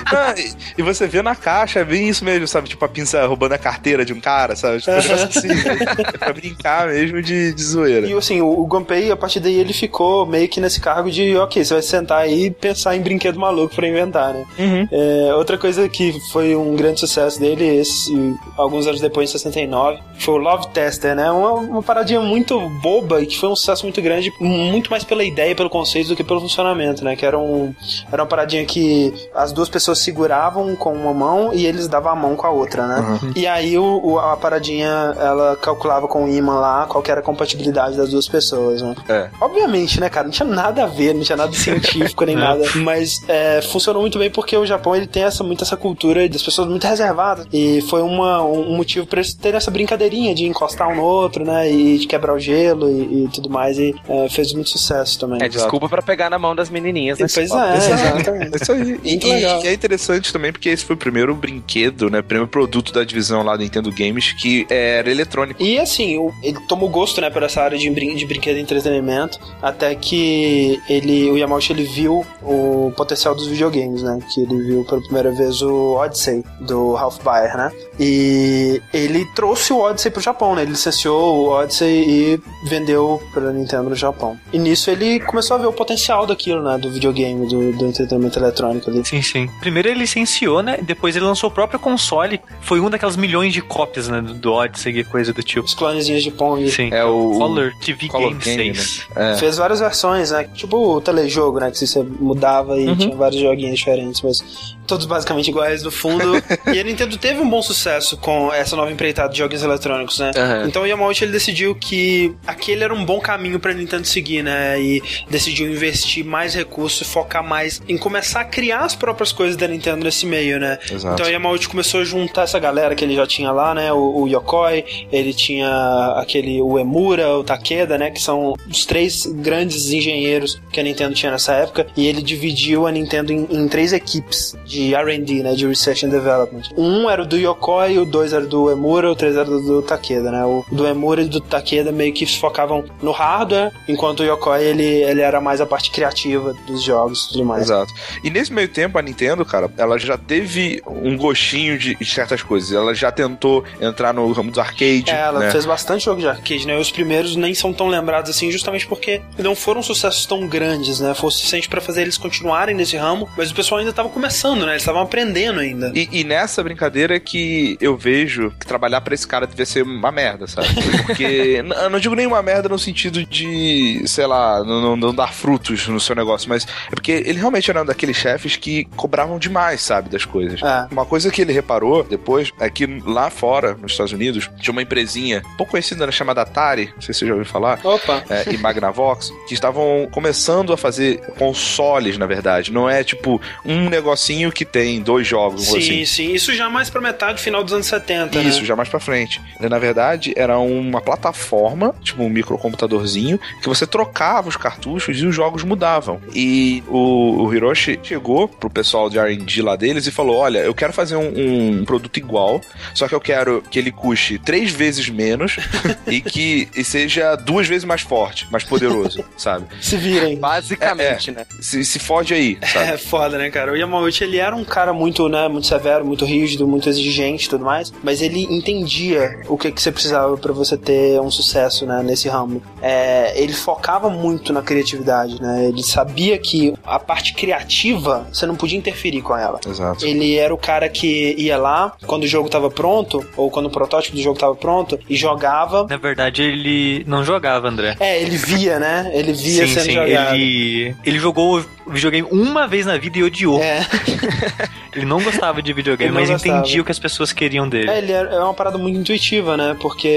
Ah, e- e você vê na caixa, é bem isso mesmo, sabe? Tipo a pinça roubando a carteira de um cara, sabe? Tipo, assim. É pra brincar mesmo de, de zoeira. E assim, o, o Gunpei, a partir daí, ele ficou meio que nesse cargo de, ok, você vai sentar aí e pensar em brinquedo maluco pra inventar, né? Uhum. É, outra coisa que foi um grande sucesso dele, esse, alguns anos depois, em 69, foi o Love Tester, né? Uma, uma paradinha muito boba e que foi um sucesso muito grande, muito mais pela ideia, pelo conceito do que pelo funcionamento, né? Que era, um, era uma paradinha que as duas pessoas seguravam com uma mão e eles davam a mão com a outra, né? E aí o, o- a paradinha, ela calculava com o imã lá qual que era a compatibilidade das duas pessoas, né? É. Obviamente, né, cara? Não tinha nada a ver, não tinha nada científico nem nada. Mas é, funcionou muito bem porque o Japão ele tem essa, muito essa cultura das pessoas muito reservadas. E foi uma, um motivo pra eles terem essa brincadeirinha de encostar um no outro, né? E de quebrar o gelo e, e tudo mais. E é, fez muito sucesso também. É desculpa pra pegar na mão das menininhas, né? Pois é, exatamente. É isso aí. E, e é interessante também porque esse foi o primeiro brinquedo, né? Primeiro produto da divisão lá do Nintendo Games que era eletrônico. E assim, o- ele tomou gosto, né, por essa área de, brin de brinquedo e entretenimento, até que ele, o Yamauchi, ele viu o potencial dos videogames, né, que ele viu pela primeira vez o Odyssey, do Ralph Baer, né, e ele trouxe o Odyssey pro Japão, né, ele licenciou o Odyssey e vendeu pra Nintendo no Japão. E nisso ele começou a ver o potencial daquilo, né, do videogame, do, do entretenimento eletrônico ali. Sim, sim. Primeiro ele licenciou, né? Depois ele lançou o próprio console. Foi um daquelas milhões de cópias, né? Do, do Odyssey e coisa do tipo. Os clonezinhos de Pong. Sim. É o- Color TV Color Game Game, 6. É. Fez várias versões, né? Tipo o telejogo, né? Que você mudava e tinha vários joguinhos diferentes, mas todos basicamente iguais no fundo. e a Nintendo teve um bom sucesso com essa nova empreitada de jogos eletrônicos, né? Aham. Então o Yamauchi ele decidiu que aquele era um bom caminho pra Nintendo seguir, né? E decidiu investir mais recursos focar mais em começar a criar as próprias coisas da Nintendo nesse meio, né? Exato. Então o Yamauchi começou a juntar essa galera que ele já tinha lá, né? O, o Yokoi, ele tinha aquele o Emura, o Takeda, né? Que são os três grandes engenheiros que a Nintendo tinha nessa época. E ele dividiu a Nintendo em, em três equipes de R&D, né? De Research and Development. Um era o do Yokoi, o dois era do Emura, o três era do, do Takeda, né? O do Emura e do Takeda meio que se focavam no hardware, enquanto o Yokoi ele, ele era mais a parte criativa dos jogos e tudo mais. Exato. E nesse meio tempo, a Nintendo, cara, ela já teve um gostinho de, de certas coisas. Ela já tentou entrar no ramo dos arcade. É, ela né? fez bastante jogo de arcade, né? Os primeiros nem são tão lembrados assim, justamente porque não foram sucessos tão grandes, né? Foi o suficiente pra fazer eles continuarem nesse ramo, mas o pessoal ainda tava começando, né? Eles estavam aprendendo ainda. E, e nessa brincadeira que eu vejo que trabalhar pra esse cara devia ser uma merda, sabe? Porque eu não digo nem uma merda no sentido de, sei lá, não, não- não dar frutos no seu negócio, mas é porque ele realmente era um daqueles chefes que cobravam demais, sabe, das coisas. É. Uma coisa que ele reparou depois é que lá fora, nos Estados Unidos, tinha uma empresinha pouco conhecida né, chamada Atari, não sei se você já ouviu falar, Opa! é, e Magnavox, que estavam começando a fazer consoles, na verdade. Não é tipo um negocinho que tem dois jogos, Sim, assim. sim. Isso já mais pra metade, final dos anos 70, Isso, né? já mais pra frente. Ele, na verdade, era uma plataforma, tipo um microcomputadorzinho, que você trocava os cartuchos e os jogos mudavam. E o, o Hiroshi chegou pro pessoal de R&D lá deles e falou, olha, eu quero fazer um, um produto igual, só que eu quero que ele custe três vezes menos e que e seja duas vezes mais forte, mais poderoso, sabe? Se virem. Basicamente, né? Se, se fode aí, sabe? É foda, né, cara? O Yamauchi, ele era um cara muito, né, muito severo, muito rígido, muito exigente e tudo mais, mas ele entendia o que, que você precisava pra você ter um sucesso, né, nesse ramo. É, ele focava muito na criatividade, né? Ele sabia que a parte criativa, você não podia interferir com ela. Exato. Ele era o cara que ia lá quando o jogo tava pronto, ou quando o protótipo do jogo tava pronto, e jogava. Na verdade, ele não jogava, André. É, ele via, né? Ele via sim, sendo sim. jogado. Ele, ele jogou o videogame uma vez na vida e odiou. É. Ele não gostava de videogame, mas gostava. entendia o que as pessoas queriam dele. É, ele é uma parada muito intuitiva, né? Porque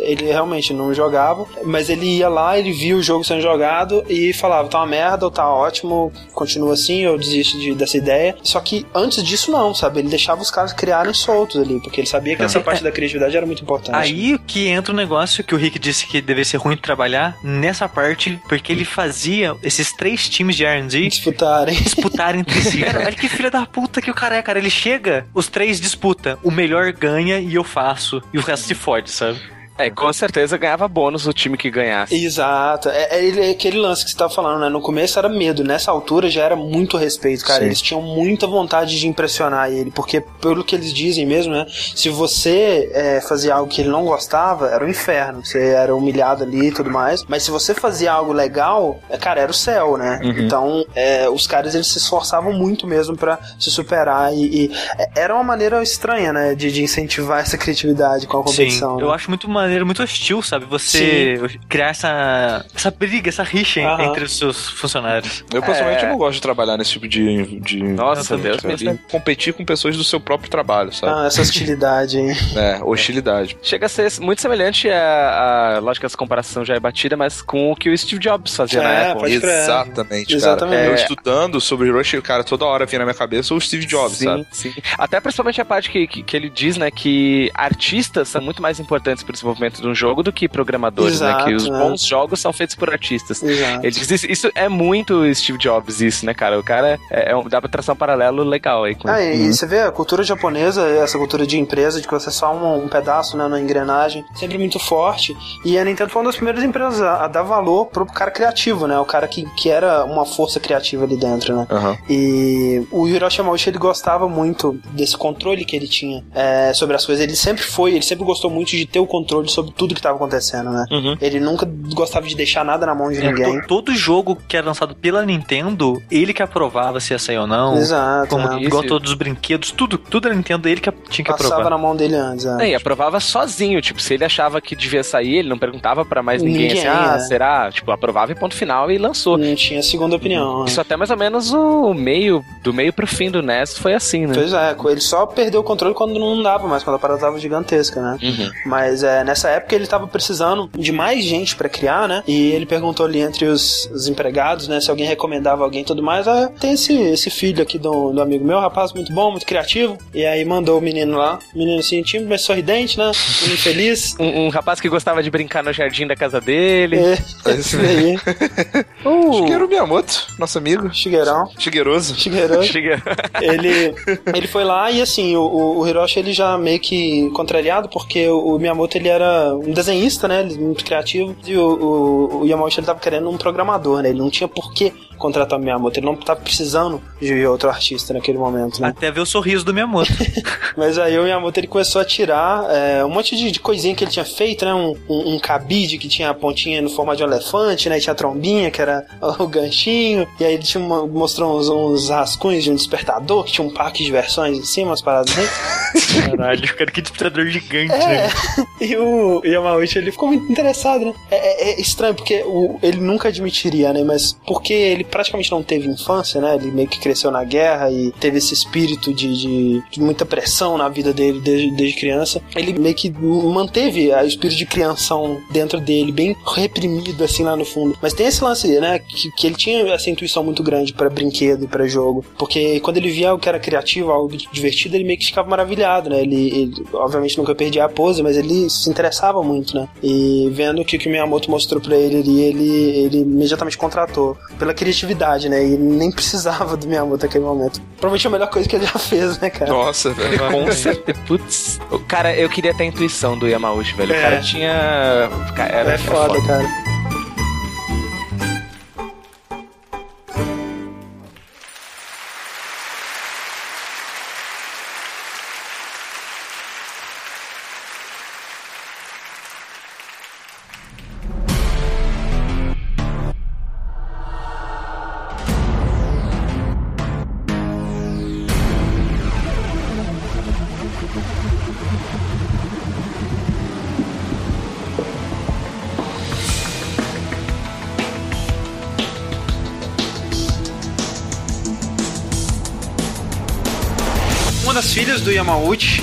ele realmente não jogava, mas ele ia lá, ele via o jogo sendo jogado e falava, tá uma merda, ou tá ótimo, continua assim, eu desisto de- dessa ideia. Só que antes disso não, sabe? Ele deixava os caras criarem soltos ali, porque ele sabia que essa parte da criatividade era muito importante. Aí que entra o negócio que o Rick disse que devia ser ruim de trabalhar nessa parte, porque ele fazia esses três times de R&D disputarem. disputarem entre si. Olha que filha da puta que o cara é, cara. Ele chega, os três disputam. O melhor ganha e eu faço. E o resto se fode, sabe? É, com certeza ganhava bônus o time que ganhasse. Exato. É, é é aquele lance que você tava falando, né? No começo era medo, nessa altura já era muito respeito, cara. Sim. Eles tinham muita vontade de impressionar ele, porque pelo que eles dizem mesmo, né? Se você é, fazia algo que ele não gostava, era o inferno. Você era humilhado ali e tudo mais. Mas se você fazia algo legal, é, cara, era o céu, né? Então, é, os caras eles se esforçavam muito mesmo pra se superar e, e, é, era uma maneira estranha, né? De, de incentivar essa criatividade com a competição. eu né? acho muito maneiro, muito hostil, sabe? Você criar essa, essa briga, essa rixa Aham. entre os seus funcionários. Eu, pessoalmente, É. não gosto de trabalhar nesse tipo de... de Nossa, de- Deus de- competir com pessoas do seu próprio trabalho, sabe? Ah, essa hostilidade, hein? É, hostilidade. Chega a ser muito semelhante a, a lógico que essa comparação já é batida, mas com o que o Steve Jobs fazia É, na Apple. Exatamente, Exatamente. cara. Eu É. estudando sobre Hiroshi, cara, toda hora vinha na minha cabeça o Steve Jobs, sim, sabe? sim. Até principalmente a parte que, que, que ele diz, né, que artistas são muito mais importantes para o desenvolvimento de um jogo do que programadores, Exato, né? Que os né? bons jogos são feitos por artistas. Exato. Ele diz isso, isso é muito Steve Jobs, isso, né, cara? O cara é, é um, dá pra traçar um paralelo legal aí com Ah, e, e você vê a cultura japonesa, essa cultura de empresa, de que você é só um, um pedaço né, na engrenagem, sempre muito forte. E a Nintendo foi uma das primeiras empresas a, a dar valor pro cara criativo, né? O cara que, que era uma força criativa ali dentro, né? Aham. E o Hiroshi Yamauchi, ele gostava muito desse controle que ele tinha é, sobre as coisas. Ele sempre foi, ele sempre gostou muito de ter o controle sobre tudo que estava acontecendo, né? Uhum. Ele nunca gostava de deixar nada na mão de ninguém. To- Todo jogo que era lançado pela Nintendo, ele que aprovava se ia sair ou não. Exato. Como, né? igual todos os brinquedos, tudo, tudo da Nintendo, ele que tinha que Passava aprovar. na mão dele antes. É. É, e aprovava sozinho, tipo, se ele achava que devia sair, ele não perguntava pra mais ninguém, Ninguém, assim, ah, é. será? Tipo, aprovava e ponto final e lançou. Não tinha segunda opinião. né? Isso até mais ou menos o meio, do meio pro fim do NES foi assim, né? Pois é, ele só perdeu o controle quando não dava mais, quando a parada tava gigantesca, né? Uhum. Mas é, nessa época ele tava precisando de mais gente pra criar, né? E ele perguntou ali entre os, os empregados, né, se alguém recomendava alguém e tudo mais. Ah, tem esse, esse filho aqui do, do amigo meu, rapaz muito bom, muito criativo. E aí mandou o menino lá, menino assim, tímido, mas sorridente, né? Menino feliz. Um, um rapaz que gostava de brincar no jardim da casa dele. É, esse daí. Uh, Shigeru Miyamoto, nosso amigo. Shigeirão. Shigeroso. Shigeru. Chega. ele, ele foi lá e assim, o, o o Hiroshi ele já meio que contrariado, porque o, o Miyamoto ele era um desenhista, né? Muito criativo. E o, o, o Yamauchi ele tava querendo um programador, né? Ele não tinha por que contratar o Miyamoto, ele não tava precisando de outro artista naquele momento, né? Até ver o sorriso do Miyamoto. Mas aí o Miyamoto ele começou a tirar é, um monte de, de coisinha que ele tinha feito, né? Um, um, um cabide que tinha a pontinha no formato de um elefante, né? E tinha a trombinha, que era o ganchinho. E aí ele tinha uma- mostrou uns, uns rascunhos de um despertador, que tinha um parque de diversões em cima, umas paradas assim. Caralho, cara, que despertador gigante, É, né? e o Yamauchi ele ficou muito interessado, né? É, é- é estranho porque o- ele nunca admitiria, né? Mas porque ele praticamente não teve infância, né? Ele meio que cresceu na guerra e teve esse espírito de, de- de muita pressão na vida dele desde, desde criança. Ele meio que manteve o espírito de crianção dentro dele, bem reprimido assim lá no fundo. Mas tem esse lance, né? Que, que ele tinha essa intuição muito grande pra brinquedo e pra jogo. Porque quando ele via algo que era criativo, algo divertido, ele meio que ficava maravilhado, né? Ele, ele, obviamente nunca perdia a pose, mas ele se interessava muito, né? E vendo o que, o Miyamoto mostrou pra ele ele, ele imediatamente contratou pela criatividade, né? E nem precisava do Miyamoto naquele momento. Provavelmente a melhor coisa que ele já fez, né, cara? Nossa, velho. Com certeza. Putz. O Cara, eu queria ter a intuição do Yamauchi, velho. O É. cara tinha. Cara, era é foda, cara.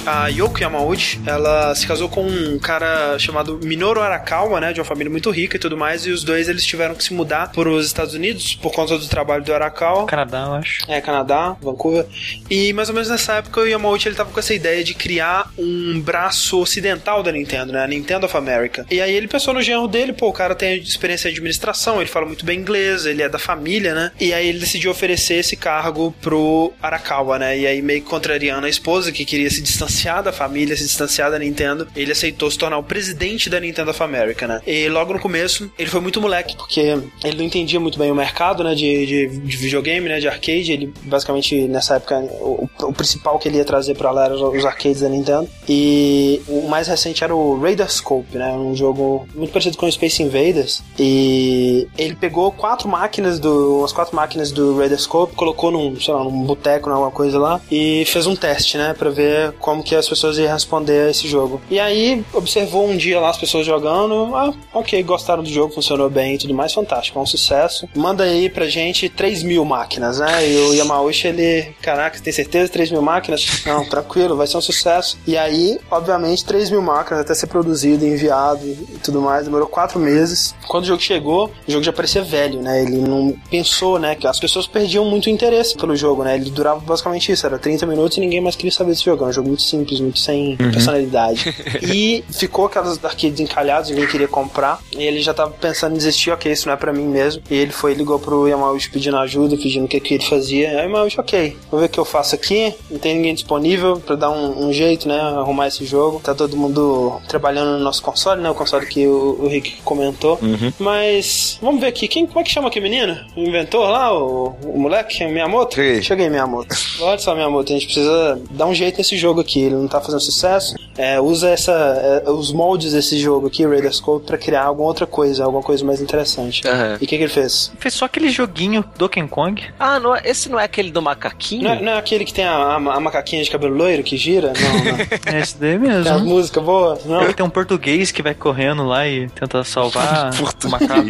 A Yoko Yamauchi, ela se casou com um cara chamado Minoru Arakawa, né, de uma família muito rica e tudo mais, e os dois eles tiveram que se mudar para os Estados Unidos por conta do trabalho do Arakawa. Canadá, eu acho. É, Canadá, Vancouver. E mais ou menos nessa época o Yamauchi ele tava com essa ideia de criar um braço ocidental da Nintendo, né? A Nintendo of America. E aí ele pensou no genro dele, pô, o cara tem experiência em administração, ele fala muito bem inglês, ele é da família, né? E aí ele decidiu oferecer esse cargo pro Arakawa, né? E aí meio que contrariando a esposa, que queria se distanciar da família, se distanciar da Nintendo, ele aceitou se tornar o presidente da Nintendo of America, né? E logo no começo, ele foi muito moleque, porque ele não entendia muito bem o mercado, né, de, de, de videogame, né, de arcade. Ele, basicamente, nessa época, o, o principal que ele ia trazer pra lá eram os arcades da Nintendo. E o mais recente era o Raider Scope, né, um jogo muito parecido com o Space Invaders. E ele pegou quatro máquinas do, umas quatro máquinas do Raider Scope, colocou num, sei lá, num boteco, alguma coisa lá, e fez um teste, né, pra ver como que as pessoas iam responder a esse jogo. E aí, observou um dia lá as pessoas jogando, ah, ok, gostaram do jogo, funcionou bem e tudo mais, fantástico, é um sucesso. Manda aí pra gente 3 mil máquinas, né? E o Yamauchi, ele, caraca, tem certeza? 3 mil máquinas? Não, tranquilo, vai ser um sucesso. E aí, obviamente, 3 mil máquinas até ser produzido, enviado e tudo mais, demorou 4 meses. Quando o jogo chegou, o jogo já parecia velho, né? Ele não pensou, né, que as pessoas perdiam muito interesse pelo jogo, né? Ele durava basicamente isso, era 30 minutos e ninguém mais queria saber desse jogo. É um jogo muito simples, muito sem personalidade. e ficou aquelas arcades encalhadas, ninguém queria comprar. E ele já tava pensando em desistir, ok, isso não é pra mim mesmo. E ele foi, ligou pro Yamauchi pedindo ajuda, pedindo o que, que ele fazia. Aí o Yamauchi, ok, vou ver o que eu faço aqui. Não tem ninguém disponível pra dar um, um jeito, né? Arrumar esse jogo. Tá todo mundo trabalhando no nosso console, né? O console que o, o Rick comentou. Mas vamos ver aqui, quem, como é que chama aquele menino? O inventor lá, o, o moleque, Miyamoto? Cheguei. Cheguei, Miyamoto. Olha só, Miyamoto, a gente precisa dar um jeito nesse jogo aqui. Ele não tá fazendo sucesso. É, usa essa, é, os moldes desse jogo aqui, Raider Scope, pra criar alguma outra coisa, alguma coisa mais interessante. Aham. E o que, que ele fez? Fez só aquele joguinho Donkey Kong. Ah, não, é- esse não é aquele do macaquinho? Não é, não é aquele que tem a, a, a macaquinha de cabelo loiro que gira? Não, não. É esse daí Tem a mesmo. música boa? Não. Tem um português que vai correndo lá e tenta salvar o macaco.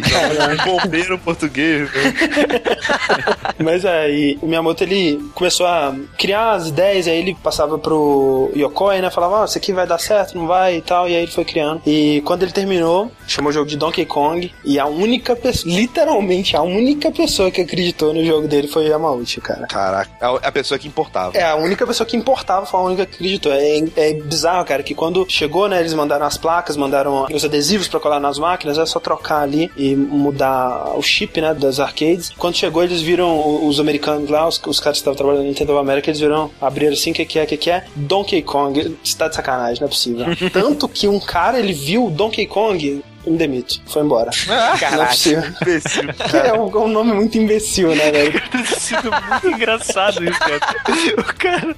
Um bombeiro português, né? Mas aí, o Miyamoto ele começou a criar as ideias, aí ele passava pro Yokoi, né? Falava, ó, isso aqui vai dar certo, não vai e tal. E aí ele foi criando. E quando ele terminou, chamou o jogo de Donkey Kong. E a única pessoa, literalmente, a única pessoa que acreditou no jogo dele foi o Yamauchi, cara. Caraca, a, a pessoa que importava. É, a única pessoa que importava foi a única que acreditou. É, é bizarro, cara, que quando chegou, né, eles mandaram as placas, mandaram os adesivos pra colar nas máquinas, é só trocar ali e mudar o chip, né, das arcades. Quando chegou, eles viram os americanos lá, os, os caras que estavam trabalhando no Nintendo of America, eles viram, abriram assim, o que que é, o que que é? Donkey Kong. Você tá de sacanagem, não é possível. Tanto que um cara, ele viu Donkey Kong, me demito, foi embora. Não é possível. É um, um nome muito imbecil, né, velho? Tem sido muito engraçado isso, cara. O cara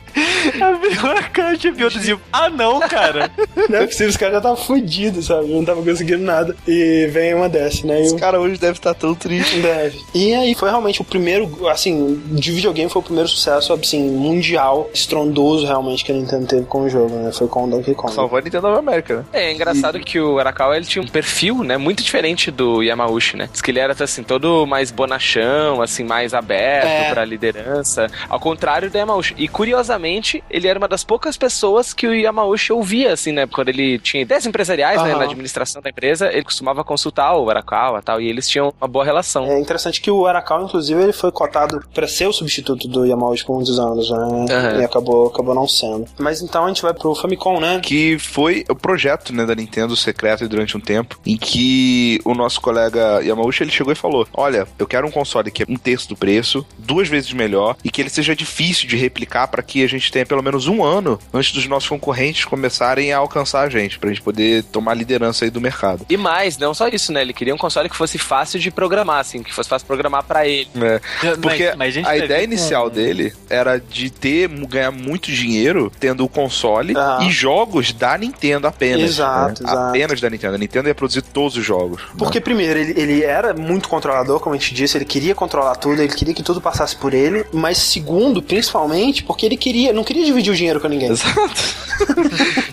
abriu a caixa e viu o adesivo. Ah, não, cara. Não é possível, os caras já estavam fudidos, sabe? Não tava conseguindo nada. E vem uma dessa, né? E Esse o- cara hoje deve estar tão triste. Deve. E aí foi realmente o primeiro, assim, de videogame foi o primeiro sucesso, assim, mundial, estrondoso realmente que a Nintendo teve com o jogo, né? Foi com o Donkey Kong. Salvou a Nintendo of America, né? É, é engraçado que o Arakawa ele tinha um perfil, né, muito diferente do Yamauchi, né? Diz que ele era assim todo mais bonachão, assim mais aberto É. pra liderança, ao contrário do Yamauchi. E curiosamente, ele era uma das poucas pessoas que o Yamauchi ouvia assim, né, quando ele tinha ideias empresariais, né, Aham. na administração da empresa, ele costumava consultar o Arakawa, e tal, e eles tinham uma boa relação. É interessante que o Arakawa, inclusive, ele foi cotado pra ser o substituto do Yamauchi por muitos anos, né? Aham. E acabou, acabou não sendo. Mas então a gente vai pro Famicom, né? Que foi o projeto né, da Nintendo secreto durante um tempo, em que o nosso colega Yamauchi ele chegou e falou: Olha, eu quero um console que é um terço do preço, duas vezes melhor, e que ele seja difícil de replicar para que a gente tenha pelo menos um ano antes dos nossos concorrentes começarem a alcançar a gente, pra gente poder tomar liderança aí do mercado. E mais, não só isso, né? Ele queria um console que fosse fácil de programar, assim, que fosse fácil programar pra ele. É, porque Mas- mas a a ideia ver inicial com- dele era de ter ganhar muito dinheiro tendo o console Ah. e jogos da Nintendo apenas. Exato, né? exato. Apenas da Nintendo. A Nintendo ia produzir todos os jogos. Porque, primeiro, ele, ele era muito controlador, como a gente disse, ele queria controlar tudo, ele queria que tudo passasse por ele, mas segundo, principalmente, porque ele queria, não queria dividir o dinheiro com ninguém.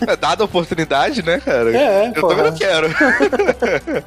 É, Dada a oportunidade, né, cara? É, eu porra. também não quero.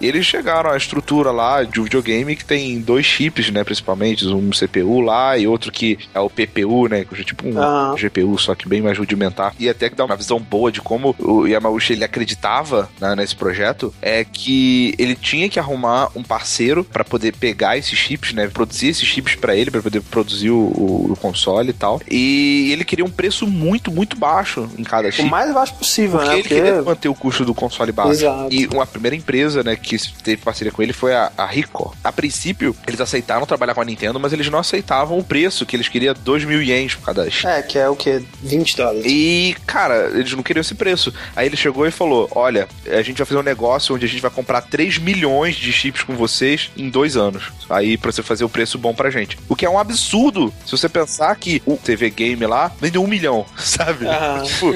e eles chegaram à estrutura lá de um videogame que tem dois chips, né, principalmente, um CPU lá e outro que é o PPU, né, que é tipo um. GPU, só que bem mais rudimentar. E até que dá uma visão boa de como o Yamauchi ele acreditava né, nesse projeto, é que ele tinha que arrumar um parceiro para poder pegar esses chips, né, produzir esses chips para ele, para poder produzir o, o- o console e tal. E ele queria um preço muito, muito baixo em cada O chip. mais baixo possível, Porque né? ele queria manter o custo do console baixo. Exato. E uma primeira empresa, né, que teve parceria com ele foi a, a Ricoh. A princípio, eles aceitaram trabalhar com a Nintendo, mas eles não aceitavam o preço, que eles queriam 2 mil ienes por cada chip. É, que é o que? 20 dólares. E, cara, eles não queriam esse preço. Aí ele chegou e falou: Olha, a gente vai fazer um negócio onde a gente vai comprar 3 milhões de chips com vocês em dois anos. Aí, pra você fazer o preço bom pra gente. O que é um absurdo se você pensar que o TV Game lá vendeu um milhão, sabe? Aham. Tipo,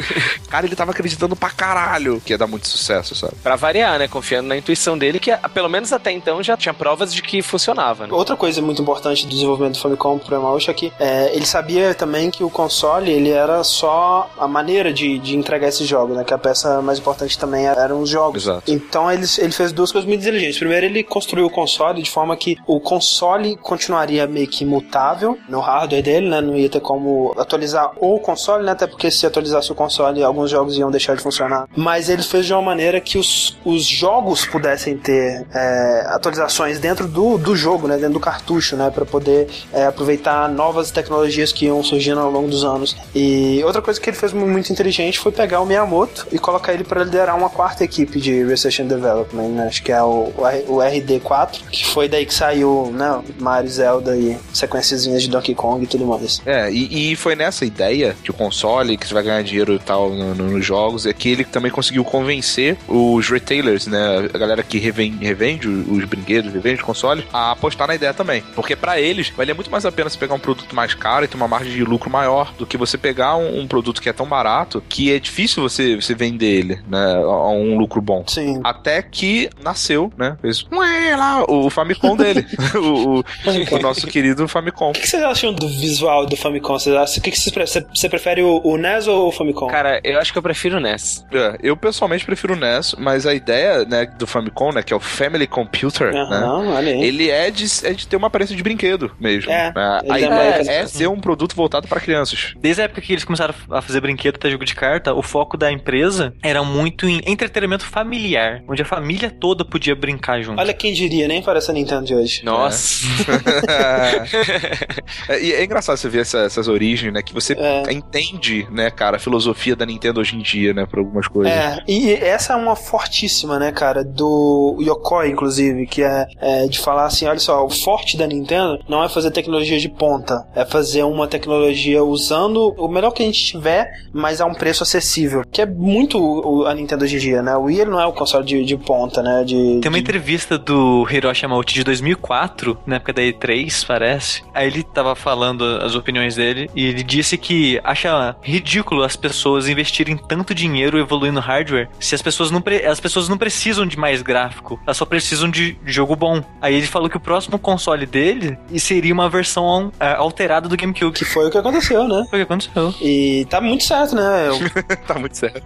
cara, ele tava acreditando pra caralho que ia dar muito sucesso, sabe? Pra variar, né? Confiando na intuição dele, que pelo menos até então já tinha provas de que funcionava, né? Outra coisa muito importante do desenvolvimento do Famicom pro Yamauchi é que é, ele sabia também que o console ele era só a maneira de, de entregar esses jogos, né? Que a peça mais importante também eram os jogos. Exato. Então ele, ele fez duas coisas muito inteligentes. Primeiro, ele construiu o console de forma que o console continuaria meio que imutável no hardware dele, né? Não ia ter como atualizar o console, né? Até porque se atualizasse o console, alguns jogos iam deixar de funcionar. Mas ele fez de uma maneira que os, os jogos pudessem ter é, atualizações dentro do, do jogo, né? Dentro do cartucho, né? Para poder é, aproveitar novas tecnologias que iam surgindo ao longo dos anos. E outra coisa que ele fez muito inteligente foi pegar o Miyamoto e colocar ele para liderar uma quarta equipe de Research Development, né? Acho que é o, o R- o RD4, que foi daí que saiu, né? Mario, Zelda e sequenciazinhas de Donkey Kong e tudo mais. É, e, e foi nessa ideia de console, que você vai ganhar dinheiro e tal no- no- nos jogos, é que ele também conseguiu convencer os retailers, né? A galera que revende, revende os brinquedos, revende os consoles, a apostar na ideia também. Porque pra eles, valia muito mais a pena você pegar um produto mais caro e ter uma margem de lucro maior do que você pegar um, um produto que é tão barato que é difícil você, você vender ele, né? A um lucro bom. Sim. Até que nasceu, né? Fez ué, lá, o Famicom dele. o, o- o nosso querido Famicom. O que vocês acham do visual do Famicom? Vocês acham, o que que vocês você, prefere o, o NES ou o Famicom? Cara, eu acho que eu prefiro o NES. É, eu pessoalmente prefiro o NES, mas a ideia, né, do Famicom, né, que é o Family Computer, né? Aham, olha aí. Ele é de, é de ter uma aparência de brinquedo mesmo. É, a ele a é ideia mais- é ser um produto voltado pra crianças. Desde a época que eles começaram a fazer brinquedo até jogo de carta, o foco da empresa era muito em entretenimento familiar, onde a família toda podia brincar junto. Olha quem diria, nem parece a Nintendo de hoje. Nossa. É, e é engraçado você ver essa- essas origens, né? Que você É. entende, né, cara, a filosofia da Nintendo hoje em dia, né, pra algumas coisas. É, e essa é uma fortíssima, né, cara, do Yokoi, inclusive, que é, é de falar assim, olha só, o forte da Nintendo não é fazer tecnologia de ponta, é fazer uma tecnologia usando o melhor que a gente tiver, mas a um preço acessível, que é muito a Nintendo hoje em dia, né, o Wii ele não é o console de, de ponta, né, de... Tem uma de- entrevista do Hiroshi Yamauchi de 2004, na época da E3, parece. Aí ele tava falando as opiniões dele e ele disse que acha ridículo as pessoas investirem tanto dinheiro evoluindo hardware se as pessoas não, pre- as pessoas não precisam de mais gráfico, elas só precisam de jogo bom. Aí ele falou que o próximo console dele seria uma versão é, alterada do GameCube. Que foi o que aconteceu, né? Foi o que aconteceu. E tá muito certo, né? O- tá muito certo.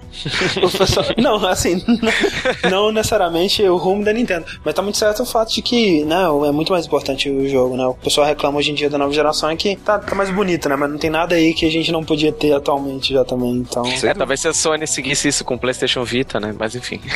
pessoal- não, assim, não, não necessariamente o rumo da Nintendo, mas tá muito certo o fato de que, né, é muito mais importante o jogo, né? O pessoal reclama hoje em dia da nova geração é que tá, tá mais bonito, né? Mas não tem nada aí que a gente não podia ter atualmente já também, então... É, talvez se a Sony seguisse isso com o PlayStation Vita, né? Mas enfim.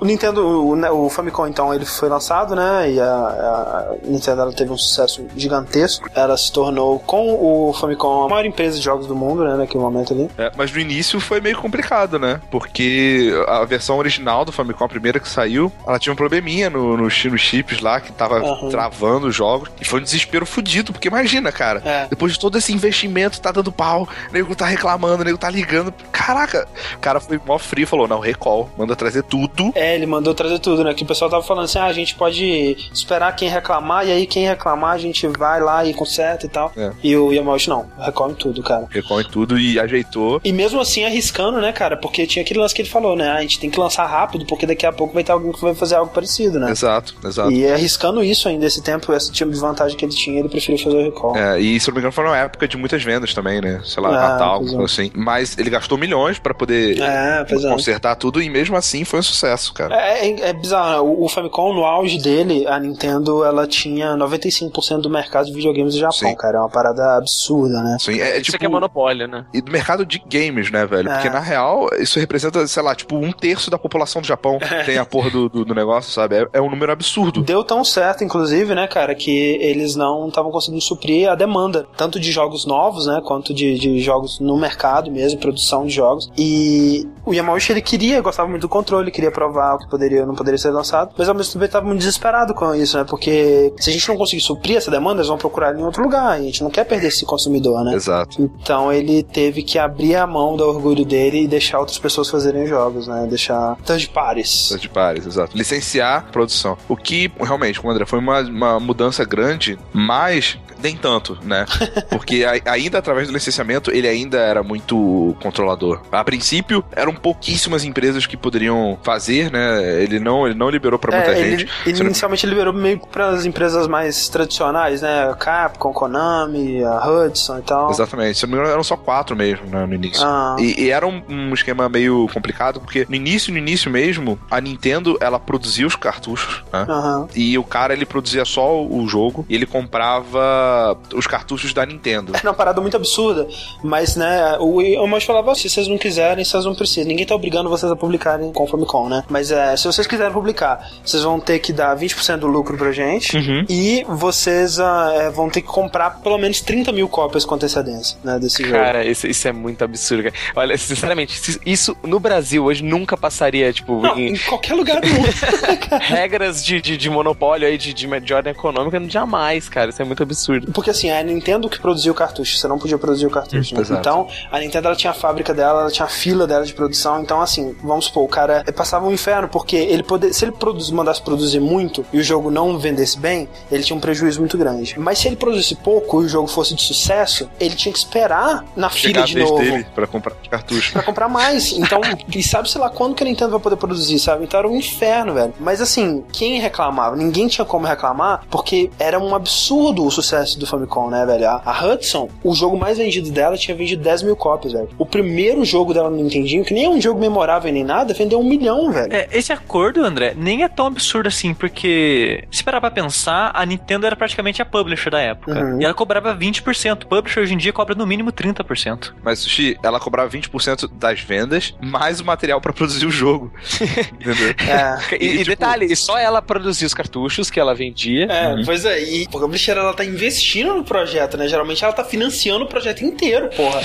O Nintendo, o, né, o Famicom, então, ele foi lançado, né? E a, a Nintendo ela teve um sucesso gigantesco. Ela se tornou, com o Famicom, a maior empresa de jogos do mundo, né? Naquele momento ali. É, mas no início foi meio complicado, né? Porque a versão original do Famicom, a primeira que saiu, ela tinha um probleminha no, no, nos chips lá, que tava Aham. travando os jogos. E foi um desespero fudido, porque imagina, cara. É. Depois de todo esse investimento, tá dando pau, o nego tá reclamando, o nego tá ligando. Caraca, o cara foi mó frio falou: não, recall, manda trazer tudo. É, ele mandou trazer tudo, né? Que o pessoal tava falando assim, ah, a gente pode esperar quem reclamar, e aí quem reclamar a gente vai lá e conserta e tal. É. E o Yamauchi não, recolhe tudo, cara. Recall em tudo e ajeitou. E mesmo assim arriscando, né, cara? Porque tinha aquele lance que ele falou, né? Ah, a gente tem que lançar rápido, porque daqui a pouco vai ter alguém que vai fazer algo parecido, né? Exato, exato. E arriscando isso ainda, esse tempo, esse tipo de vantagem que ele tinha, ele preferiu fazer o recall. É, e se eu não me engano, foi uma época de muitas vendas também, né? Sei lá, Ah, Natal, é. assim. Mas ele gastou milhões pra poder É, é. consertar tudo e mesmo assim foi um sucesso, cara. É, é, é bizarro, né? O, o Famicom, no auge dele, a Nintendo, ela tinha 95% do mercado de videogames do Japão, Sim. cara. É uma parada absurda, né? Assim, é, é Isso tipo. aqui é monopólio, né? E do mercado de games, né, velho? É. Porque na real, isso representa, sei lá, tipo, um terço da população do Japão tem a porra do, do, do negócio, sabe? É, é um número absurdo. Deu tão certo, inclusive, né, cara, que eles não estavam conseguindo suprir a demanda, tanto de jogos novos, né, quanto de, de jogos no mercado mesmo, produção de jogos. E o Yamauchi, ele queria, gostava muito do controle, queria provar o que poderia ou não poderia ser lançado, mas ao mesmo tempo ele estava muito desesperado com isso, né, porque se a gente não conseguir suprir essa demanda, eles vão procurar em outro lugar, e a gente não quer perder esse consumidor, né. Exato. Então ele teve que abrir a mão do orgulho dele e deixar outras pessoas fazerem os jogos, né? Deixar third parties. De pares, exato. Licenciar produção. O que, realmente, como o André, foi uma, uma mudança grande, mas nem tanto, né? Porque a- ainda através do licenciamento, ele ainda era muito controlador. A princípio, eram pouquíssimas empresas que poderiam fazer, né? Ele não, ele não liberou pra muita É, gente. ele, Se não- inicialmente liberou meio para as empresas mais tradicionais, né? Capcom, Konami, a Hudson e tal. Exatamente. Se não me engano, eram só quatro mesmo, né, no início. Ah, E, e era um, um esquema meio complicado, porque no início, no início mesmo, a Nintendo, ela produzia os cartuchos, né? aham. E o cara, ele produzia só o jogo e ele comprava os cartuchos da Nintendo. Era uma parada muito absurda, mas, né, o Yamamoto falava, se vocês não quiserem, vocês não precisam. Ninguém tá obrigando vocês a publicarem com o Famicom, né? Mas é, se vocês quiserem publicar, vocês vão ter que dar 20% do lucro pra gente Uhum. e vocês ah, é, vão ter que comprar pelo menos 30 mil cópias com antecedência, né, desse jogo. Cara, isso, isso é muito absurdo, cara. Olha, sinceramente, isso no Brasil hoje nunca passaria, tipo, Não, em em qualquer lugar do mundo. regras de, de, de monopólio aí, de, de, de ordem econômica, jamais, cara. Isso é muito absurdo. Porque assim, é a Nintendo que produziu o cartucho, você não podia produzir o cartucho, né? exato. Então, a Nintendo ela tinha a fábrica dela, ela tinha a fila dela de produção, então assim, vamos supor, o cara passava um inferno, porque ele poder, se ele produz, mandasse produzir muito e o jogo não vendesse bem, ele tinha um prejuízo muito grande. Mas se ele produzisse pouco e o jogo fosse de sucesso, ele tinha que esperar na Chegar fila de novo. pra comprar os cartuchos. Pra comprar mais. Então, e sabe, sei lá, quando que a Nintendo vai poder produzir, sabe? Então era um inferno, velho. Mas assim, quem reclamava? Ninguém tinha como reclamar, porque era um absurdo o sucesso do Famicom, né, velho? A, a Hudson, o jogo mais vendido dela tinha vendido 10 mil cópias, velho. O primeiro jogo dela no Nintendinho, que nem é um jogo memorável nem nada, vendeu um milhão, velho. É, esse acordo, André, nem é tão absurdo assim, porque se parar pra pensar, a Nintendo era praticamente a publisher da época. Uhum. E ela cobrava 20%. Publisher hoje em dia cobra no mínimo 30%. Mas, Sushi, ela cobrava 20% das vendas, mais o material pra produzir o jogo. Entendeu? É. E, e tipo- detalhe, e só ela produzia os cartuchos que ela vendia. É, pois é, e a publisher ela tá investindo no projeto, né? Geralmente ela tá financiando o projeto inteiro, porra.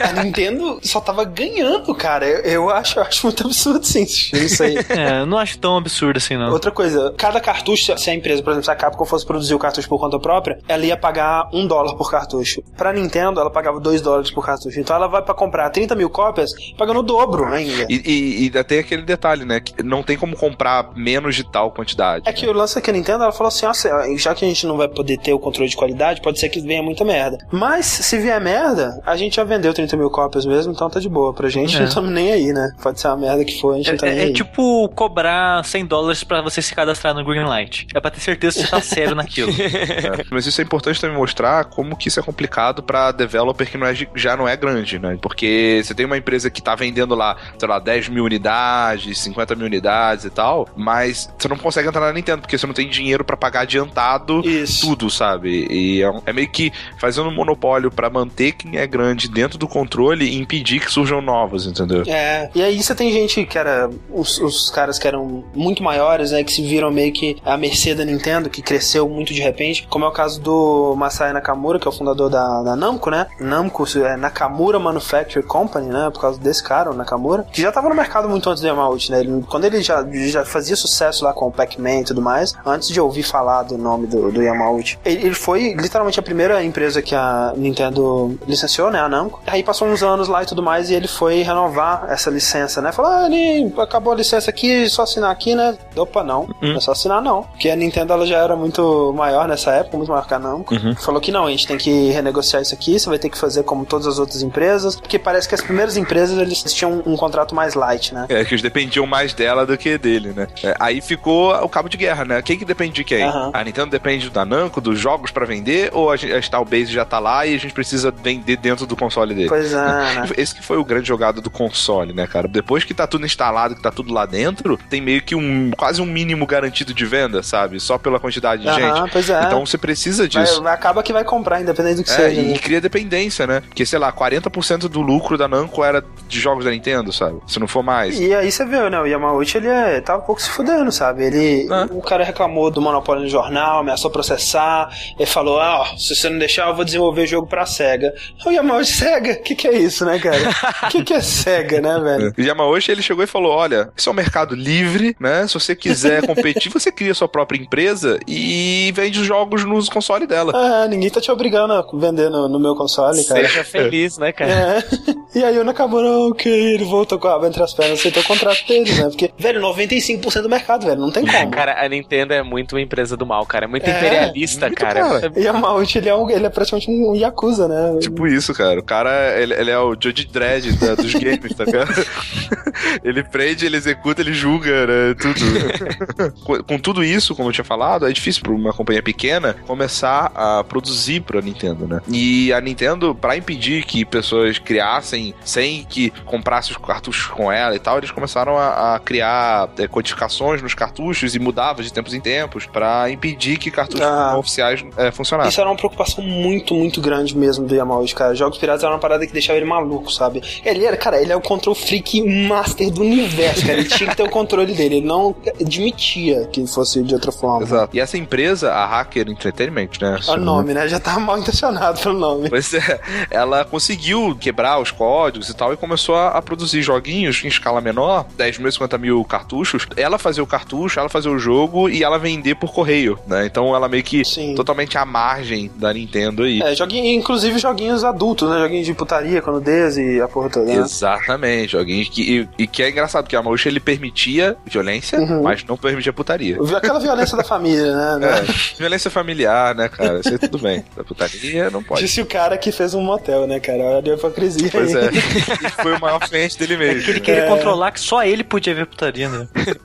A Nintendo só tava ganhando, cara. Eu, eu acho, eu acho muito absurdo, sim, isso aí. É, eu não acho tão absurdo assim, não. Outra coisa, cada cartucho, se a empresa, por exemplo, se a Capcom fosse produzir o cartucho por conta própria, ela ia pagar um dólar por cartucho. Pra Nintendo, ela pagava dois dólares por cartucho. Então ela vai pra comprar 30 mil cópias, pagando o dobro ainda. E, e, e tem aquele detalhe, né? Que não tem como comprar menos de tal quantidade. É que o lance é que a Nintendo ela falou assim: nossa, já que a gente não vai poder ter o controle de qualidade, pode ser que venha muita merda. Mas se vier merda, a gente já vendeu 30 mil cópias mesmo, então tá de boa. Pra gente É. não estamos nem aí, né? Pode ser uma merda que for, a gente não tá É, nem é aí. tipo cobrar 100 dólares pra você se cadastrar no Greenlight. É pra ter certeza que você tá sério naquilo. É. Mas isso é importante também mostrar como que isso é complicado pra developer que não é, já não é grande, né? Porque você tem uma empresa que tá vendendo lá, sei lá, 10 mil unidades, 50 mil unidades e tal, mas você não consegue entrar na Nintendo, porque você não tem dinheiro pra pagar adiantado Isso. tudo, sabe? E é, um- é meio que fazendo um monopólio pra manter quem é grande dentro do controle e impedir que surjam novos, entendeu? É, e aí você tem gente que era. Os, os caras que eram muito maiores, né? Que se viram meio que à mercê da Nintendo, que cresceu muito de repente. Como é o caso do Masaya Nakamura, que é o fundador da, da Namco, né? Namco é Nakamura Manufacture Company, né? Por causa desse cara, o Nakamura, que já tava no mercado muito antes do Yamauchi, né? Ele- quando ele já, já fazia sucesso lá com o Pac-Man e tudo mais, antes de ouvir falar do nome do, do Yamauchi, ele, ele foi literalmente a primeira empresa que a Nintendo licenciou, né? A Namco. Aí passou uns anos lá e tudo mais, e ele foi renovar essa licença, né? Falou, ah, ele acabou a licença aqui, só assinar aqui, né? Opa, não. Não é só assinar, não. Porque a Nintendo ela já era muito maior nessa época, muito maior que a Namco. Falou que não, a gente tem que renegociar isso aqui, você vai ter que fazer como todas as outras empresas, porque parece que as primeiras empresas eles tinham um contrato mais light, né? É, que eles dependiam mais dela do que dele, né? É, aí ficou o cabo de guerra, né? Quem que depende de quem? Aham. A Nintendo depende da Namco, dos jogos pra vender, ou a, gente, a Star Base já tá lá e a gente precisa vender dentro do console dele? Pois é, né? Esse que foi o grande jogado do console, né, cara? Depois que tá tudo instalado, que tá tudo lá dentro, tem meio que um quase um mínimo garantido de venda, sabe? Só pela quantidade de Aham, gente. pois é. Então você precisa disso. vai- acaba que vai comprar, independente do que É, seja. e né? cria dependência, né? Porque, sei lá, 40% do lucro da Namco era de jogos da Nintendo, sabe? Se não for mais. E aí você vê, né? O Yamauchi, ele é, tava um pouco se fudendo, sabe? Ele, Ah. O cara reclamou do monopólio no jornal, ameaçou processar. Ele falou, ah, ó, se você não deixar, eu vou desenvolver jogo pra SEGA. O Yamauchi, SEGA? O que que é isso, né, cara? O que que é SEGA, né, velho? O Yamauchi, ele chegou e falou, olha, isso é um mercado livre, né? Se você quiser competir, você cria sua própria empresa e vende os jogos nos consoles dela. Ah, ninguém tá te obrigando a vender no, no meu console, cara. Seja feliz, né, cara? É. E aí o Nakamura, ok, ele voltou com a aba entre as pernas, aceitou o contrato deles, né? Porque, velho, 95% do mercado, velho, não tem como. Cara, a Nintendo é muito uma empresa do mal, cara. É muito É, imperialista, muito, cara. cara. E Yamauchi, ele é, um, ele é praticamente um Yakuza, né? Tipo isso, cara. O cara, ele, ele é o Judge Dredd da- dos games, tá ligado? ele prende, ele executa, ele julga, né? Tudo. com, com tudo isso, como eu tinha falado, é difícil pra uma companhia pequena começar a produzir pra Nintendo, né? E a Nintendo, pra impedir que pessoas criassem sem que comprassem os cartuchos com ela e tal, eles começaram a, a criar é, codificações nos cartuchos e mudava de tempos em tempos pra impedir que cartuchos Ah. oficiais é, funcionassem. Isso era uma preocupação muito, muito grande mesmo do Yamauchi, cara. Jogos piratas era uma parada que deixava ele maluco, sabe? Ele era, cara, ele é o control freak master do universo, cara. Ele tinha que ter o controle dele. Ele não admitia que fosse de outra forma. Exato. E essa empresa, a Hacker Entertainment, né? O nome, né? Já tava mal intencionado pelo nome. Pois é, ela conseguiu quebrar os códigos e tal e começou a, a produzir joguinhos em escala menor, 10 mil, 50 mil cartuchos. Ela fazia o cartucho, ela fazia o jogo e ela vender por correio, né? Então ela meio que Sim. totalmente à margem da Nintendo aí. É, joguinho, inclusive joguinhos adultos, né? Joguinhos de putaria, com nudez e a porra toda. Né? Exatamente, joguinhos que. E, e que é engraçado, porque a Maucha ele permitia violência, Uhum. mas não permitia putaria. Aquela violência da família, né? É, violência familiar, né, cara? Isso aí tudo bem. Da putaria não pode. Disse o cara que fez um motel, né, cara? Olha a hipocrisia Pois aí. é. E foi o maior cliente dele mesmo. Que ele queria É. controlar que só ele podia ver putaria, né?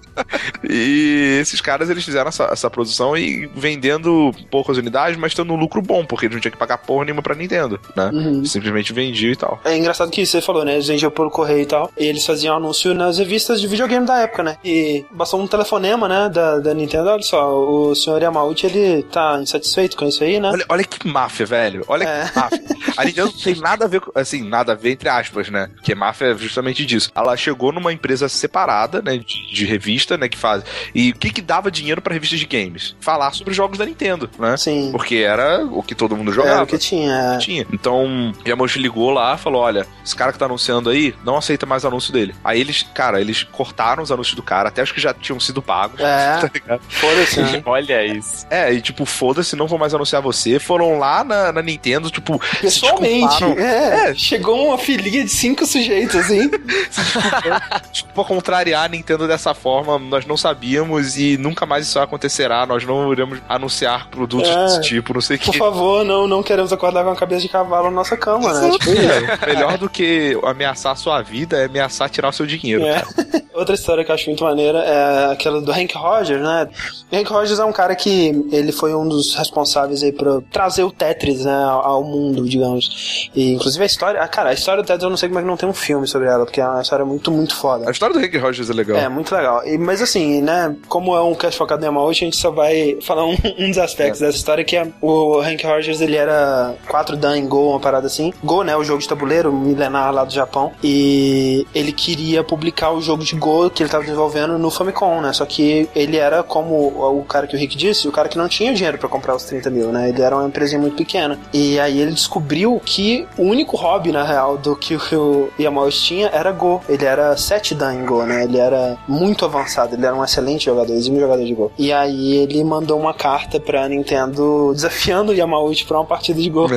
E esses caras eles fizeram essa, essa produção e vendendo poucas unidades, mas tendo um lucro bom, porque eles não tinham que pagar porra nenhuma pra Nintendo, né? Uhum. Simplesmente vendiam e tal. É engraçado que você falou, né? Eles vendiam por correio e tal. E eles faziam anúncio nas revistas de videogame da época, né? E bastou um telefonema, né? Da, da Nintendo. Olha só, o senhor Yamauchi, ele tá insatisfeito com isso aí, né? Olha, olha que máfia, velho. Olha É. que máfia. A Nintendo não tem nada a ver com. Assim, nada a ver entre aspas, né? Que máfia é justamente disso. Ela chegou numa empresa separada, né? De, de revista, né? Que faz. E o que que dava dinheiro pra revistas de games? Falar sobre jogos da Nintendo, né? Sim. Porque era o que todo mundo Era jogava. o que tinha. é. Tinha. Então, Yamauchi ligou lá falou: olha, esse cara que tá anunciando aí não aceita mais anúncio dele. Aí eles, cara, eles cortaram os anúncios do cara, até acho que já tinham sido pagos. É. Tá ligado? Foda-se, né? Olha isso. É, e tipo, foda-se, não vou mais anunciar você. Foram lá na, na Nintendo, tipo, Pessoalmente. desculparam. É, chegou uma filinha de cinco sujeitos, assim. Desculpa contrariar a Nintendo dessa forma, nós não sabíamos e nunca mais isso acontecerá. Nós não iremos anunciar produtos É. desse tipo, não sei o Por que. favor, não, não queremos acordar com a cabeça de cavalo na nossa cama, né? Tipo, É, melhor do que ameaçar a sua vida é ameaçar tirar o seu dinheiro. É. Outra história que eu acho muito maneira é aquela do Hank Rogers, né? Hank Rogers é um cara que ele foi um dos responsáveis aí pra trazer o Tetris, né, ao ao mundo, digamos. E inclusive a história, ah, cara, a história do Tetris eu não sei como é que não tem um filme sobre ela, porque é uma história muito, muito foda. A história do Rick Rogers é legal. É, muito legal. E, mas assim, né, como é um cast focado em Yamauchi, a gente só vai falar um, um dos aspectos dessa história, que é o Hank Rogers, ele era 4 dan em Go, uma parada assim. Go, né, o jogo de tabuleiro milenar lá do Japão. E ele queria publicar o jogo de Go que ele tava desenvolvendo no Famicom, né, só que ele era, como o cara que o Rick disse, o cara que não tinha dinheiro pra comprar os 30 mil, né, ele era uma empresinha muito pequena. E aí ele descobriu que o único hobby, na real, do que o Yamauchi tinha era Go. Ele era 7 em Go, né, ele era muito avançado, ele era um excelente jogador, exímio jogador de Go. E aí ele mandou uma carta pra Nintendo desafiando o Yamauchi pra uma partida de Go.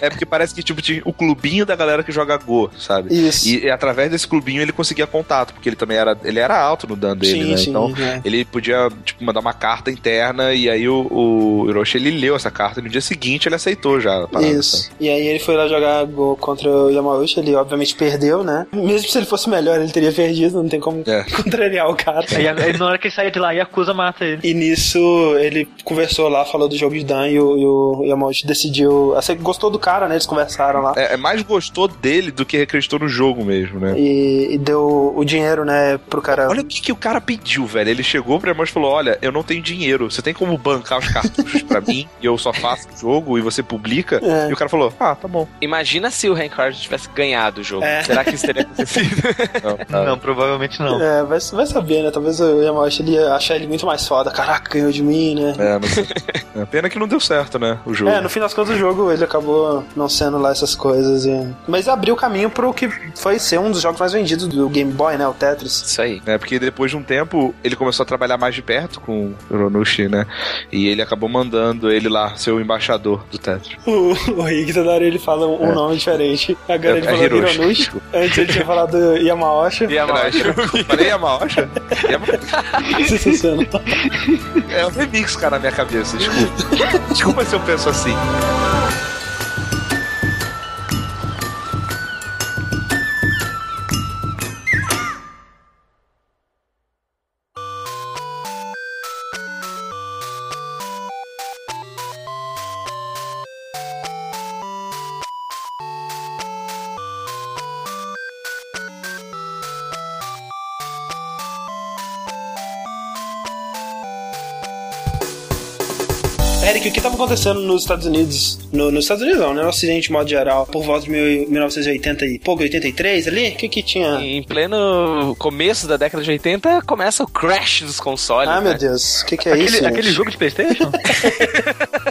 É porque parece que tipo tinha o clubinho da galera que joga Go, sabe? Isso. E, e através desse clubinho ele conseguia contato, porque ele também era, ele era alto no dan dele, sim, né? sim. Então é. ele podia tipo mandar uma carta interna e aí o, o Hiroshi ele leu essa carta e no dia seguinte ele aceitou já a parada, Isso. sabe? E aí ele foi lá jogar Go contra o Yamauchi, ele obviamente perdeu, né? Mesmo se ele fosse melhor, ele teria perdido, não tem como É. contrariar o cara. Aí na hora que ele sair de lá, Yakuza mata ele. E nisso ele conversou lá, falou do jogo de Dan e o, e o Yamauchi decidiu. Assim, gostou do cara, né? Eles conversaram lá. É, é mais gostou dele do que acreditou no jogo mesmo, né? E, e deu o dinheiro, né, pro cara. Olha o que, que o cara pediu, velho. Ele chegou pra irmão e falou: Olha, eu não tenho dinheiro. Você tem como bancar os cartuchos pra mim e eu só faço o jogo e você publica? É. E o cara falou: Ah, tá bom. Imagina se o Hank tivesse ganhado o jogo. É. Será que isso teria acontecido? Não, tá. Não, provavelmente não. É, vai, vai saber, né? Talvez o Yamauchi ele ia achar ele muito mais foda. Caraca, ganhou de mim, né? É, sei. É, Pena que não deu certo, né? O jogo. É, no fim das contas o jogo ele acabou não sendo lá essas coisas. e- Mas abriu caminho pro que foi ser um dos jogos mais vendidos do Game Boy, né? O Tetris. Isso aí. É, porque depois de um tempo ele começou a trabalhar mais de perto com o Ronushi, né? E ele acabou mandando ele lá ser o embaixador do Tetris. O, o hora ele fala um, um nome diferente. Agora É- ele é falou Hiroshi, Hironushi. Antes ele tinha falado Yamaoshi. E a Marcha? Falei Yamaosha? Yama- Sensacional. É um remix, cara, na minha cabeça, desculpa. desculpa se eu penso assim. Acontecendo nos Estados Unidos? No, nos Estados Unidos não, né? No Ocidente, de modo geral, por volta de mil- 1980 e pouco, 83 ali? O que que tinha? Em pleno começo da década de 80, começa o crash dos consoles. Ah, meu né? Deus, o que que é Aquele, isso? gente? aquele jogo de Playstation?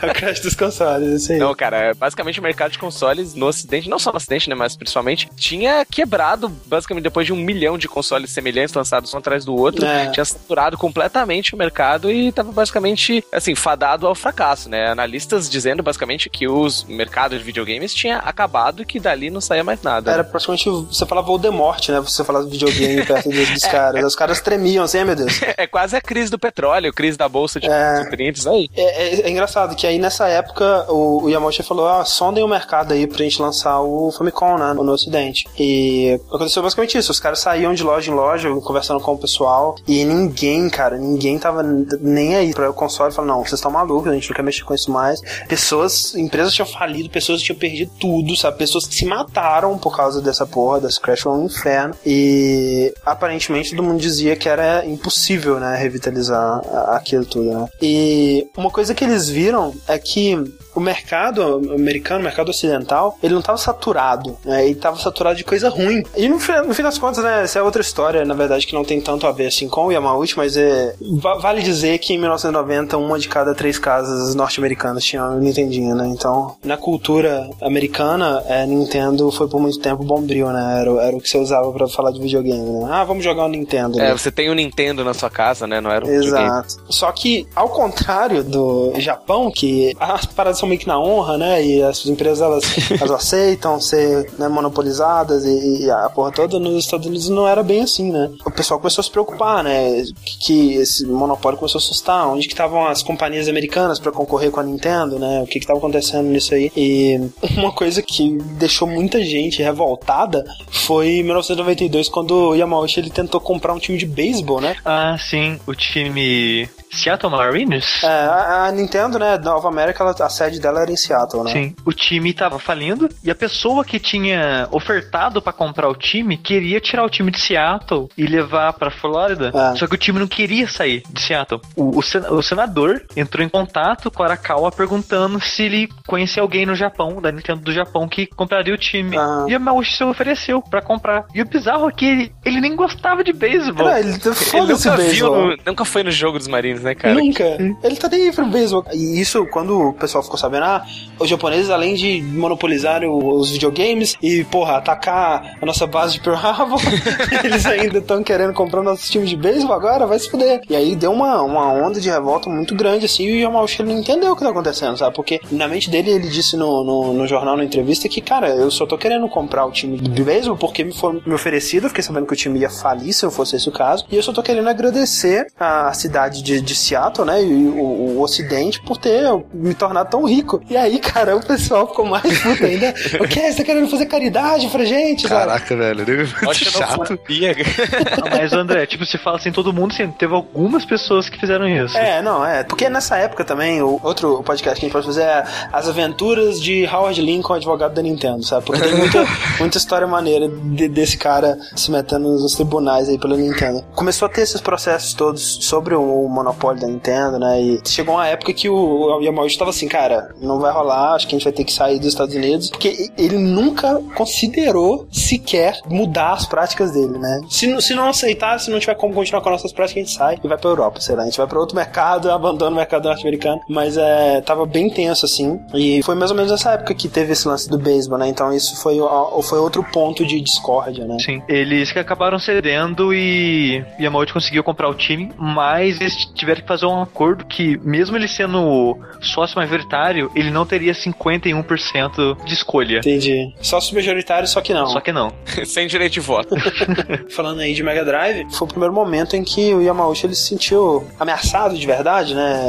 É o crash dos consoles, isso aí. Não, cara, é basicamente o mercado de consoles no ocidente, não só no ocidente, né, mas principalmente, tinha quebrado, basicamente, depois de um milhão de consoles semelhantes lançados um atrás do outro, É. tinha saturado completamente o mercado e tava basicamente, assim, fadado ao fracasso, né? Analistas dizendo, basicamente, que os mercados de videogames tinha acabado e que dali não saía mais nada. Era praticamente, você falava Voldemort, né? Você falava videogame perto dos, dos caras. Os caras tremiam assim, meu Deus. É quase a crise do petróleo, crise da bolsa de É. superintes aí. É, é- é engraçado que aí nessa época o, o Yamauchi falou: ah, sondem o mercado aí pra gente lançar o Famicom, né, no ocidente. E aconteceu basicamente isso. Os caras saíam de loja em loja conversando com o pessoal e ninguém, cara, ninguém tava nem aí pra o console. Falou: não, vocês estão malucos, a gente não quer mexer com isso mais. Pessoas, empresas tinham falido, pessoas tinham perdido tudo, sabe? Pessoas que se mataram por causa dessa porra, dessa Crash foi um inferno. E aparentemente todo mundo dizia que era impossível, né, revitalizar aquilo tudo, né? E uma coisa que eles viram é que o mercado americano, o mercado ocidental, ele não estava saturado, né? Ele estava saturado de coisa ruim. E no, no, fim das contas, né, essa é outra história, na verdade, que não tem tanto a ver assim com o Yamauchi, mas é, vale dizer que em 1990, uma de cada três casas norte-americanas tinha um Nintendinho, né? Então, na cultura americana, é, Nintendo foi por muito tempo bombril, né? Era, era o que você usava para falar de videogame, né? Ah, vamos jogar o um Nintendo. É, né? você tem o um Nintendo na sua casa, né? Não era um Exato. Videogame. Só que, ao contrário do Japão, que as paradas são meio que na honra, né? E as empresas elas, elas aceitam ser né, monopolizadas e, e, a porra toda nos Estados Unidos não era bem assim, né? O pessoal começou a se preocupar, né? Que, que esse monopólio começou a assustar. Onde que estavam as companhias americanas para concorrer com a Nintendo, né? O que que estava acontecendo nisso aí? E uma coisa que deixou muita gente revoltada foi em 1992 quando o Yamauchi ele tentou comprar um time de beisebol, né? Ah, sim, o time Seattle Mariners? É, a, a Nintendo, né, Nova América, ela, a sede dela era em Seattle, né? Sim. O time tava falindo e a pessoa que tinha ofertado para comprar o time queria tirar o time de Seattle e levar para Flórida. É. Só que o time não queria sair de Seattle. O, o, sen o senador entrou em contato com a Arakawa perguntando se ele conhecia alguém no Japão, da Nintendo do Japão, que compraria o time. Ah. E a Mauchi se ofereceu para comprar. E o bizarro é que ele, ele nem gostava de beisebol. ele, ele nunca, viu, nunca foi no jogo dos Marines, né, cara? Nunca. Ele tá nem aí pro beisebol. E isso, quando o pessoal ficou sabendo, ah, os japoneses, além de monopolizar os videogames e, porra, atacar a nossa base de Pearl Harbor, eles ainda estão querendo comprar nossos times de beisebol agora, vai se fuder. E aí deu uma, uma onda de revolta muito grande, assim, e o Yamauchi não entendeu o que tá acontecendo, sabe? Porque na mente dele, ele disse no, no, no jornal, na entrevista, que, cara, eu só tô querendo comprar o time de beisebol porque me foi me oferecido, eu fiquei sabendo que o time ia falir, se não fosse esse o caso, e eu só tô querendo agradecer a cidade de, de Seattle, né, e o, o Ocidente por ter me tornado tão rico. E aí, cara, o pessoal ficou mais puto ainda. o que? Você tá querendo fazer caridade pra gente? Caraca, velho, deve muito chato. Não, mas, André, tipo, se fala assim, todo mundo, assim, teve algumas pessoas que fizeram isso. É, não, é. Porque nessa época também, o outro podcast que a gente pode fazer é As Aventuras de Howard Lincoln, advogado da Nintendo, sabe? Porque tem muita, muita história maneira de, desse cara se metendo nos tribunais aí pela Nintendo. Começou a ter esses processos todos sobre o monopólio da Nintendo, né? E chegou uma época que o Yamauchi estava assim, cara, não vai rolar, acho que a gente vai ter que sair dos Estados Unidos, porque ele nunca considerou sequer mudar as práticas dele, né? Se, se não aceitar, se não tiver como continuar com nossas práticas, a gente sai e vai pra Europa, sei lá, a gente vai pra outro mercado, abandona o mercado norte-americano, mas é, tava bem tenso assim, e foi mais ou menos nessa época que teve esse lance do beisebol, né? Então isso foi, foi outro ponto de discórdia, né? Sim, eles que acabaram cedendo e Yamauchi conseguiu comprar o time, mas eles que fazer um acordo que, mesmo ele sendo sócio majoritário, ele não teria 51% de escolha. Entendi. Sócio majoritário, só que não. Só que não. Sem direito de voto. Falando aí de Mega Drive, foi o primeiro momento em que o Yamauchi ele se sentiu ameaçado de verdade, né?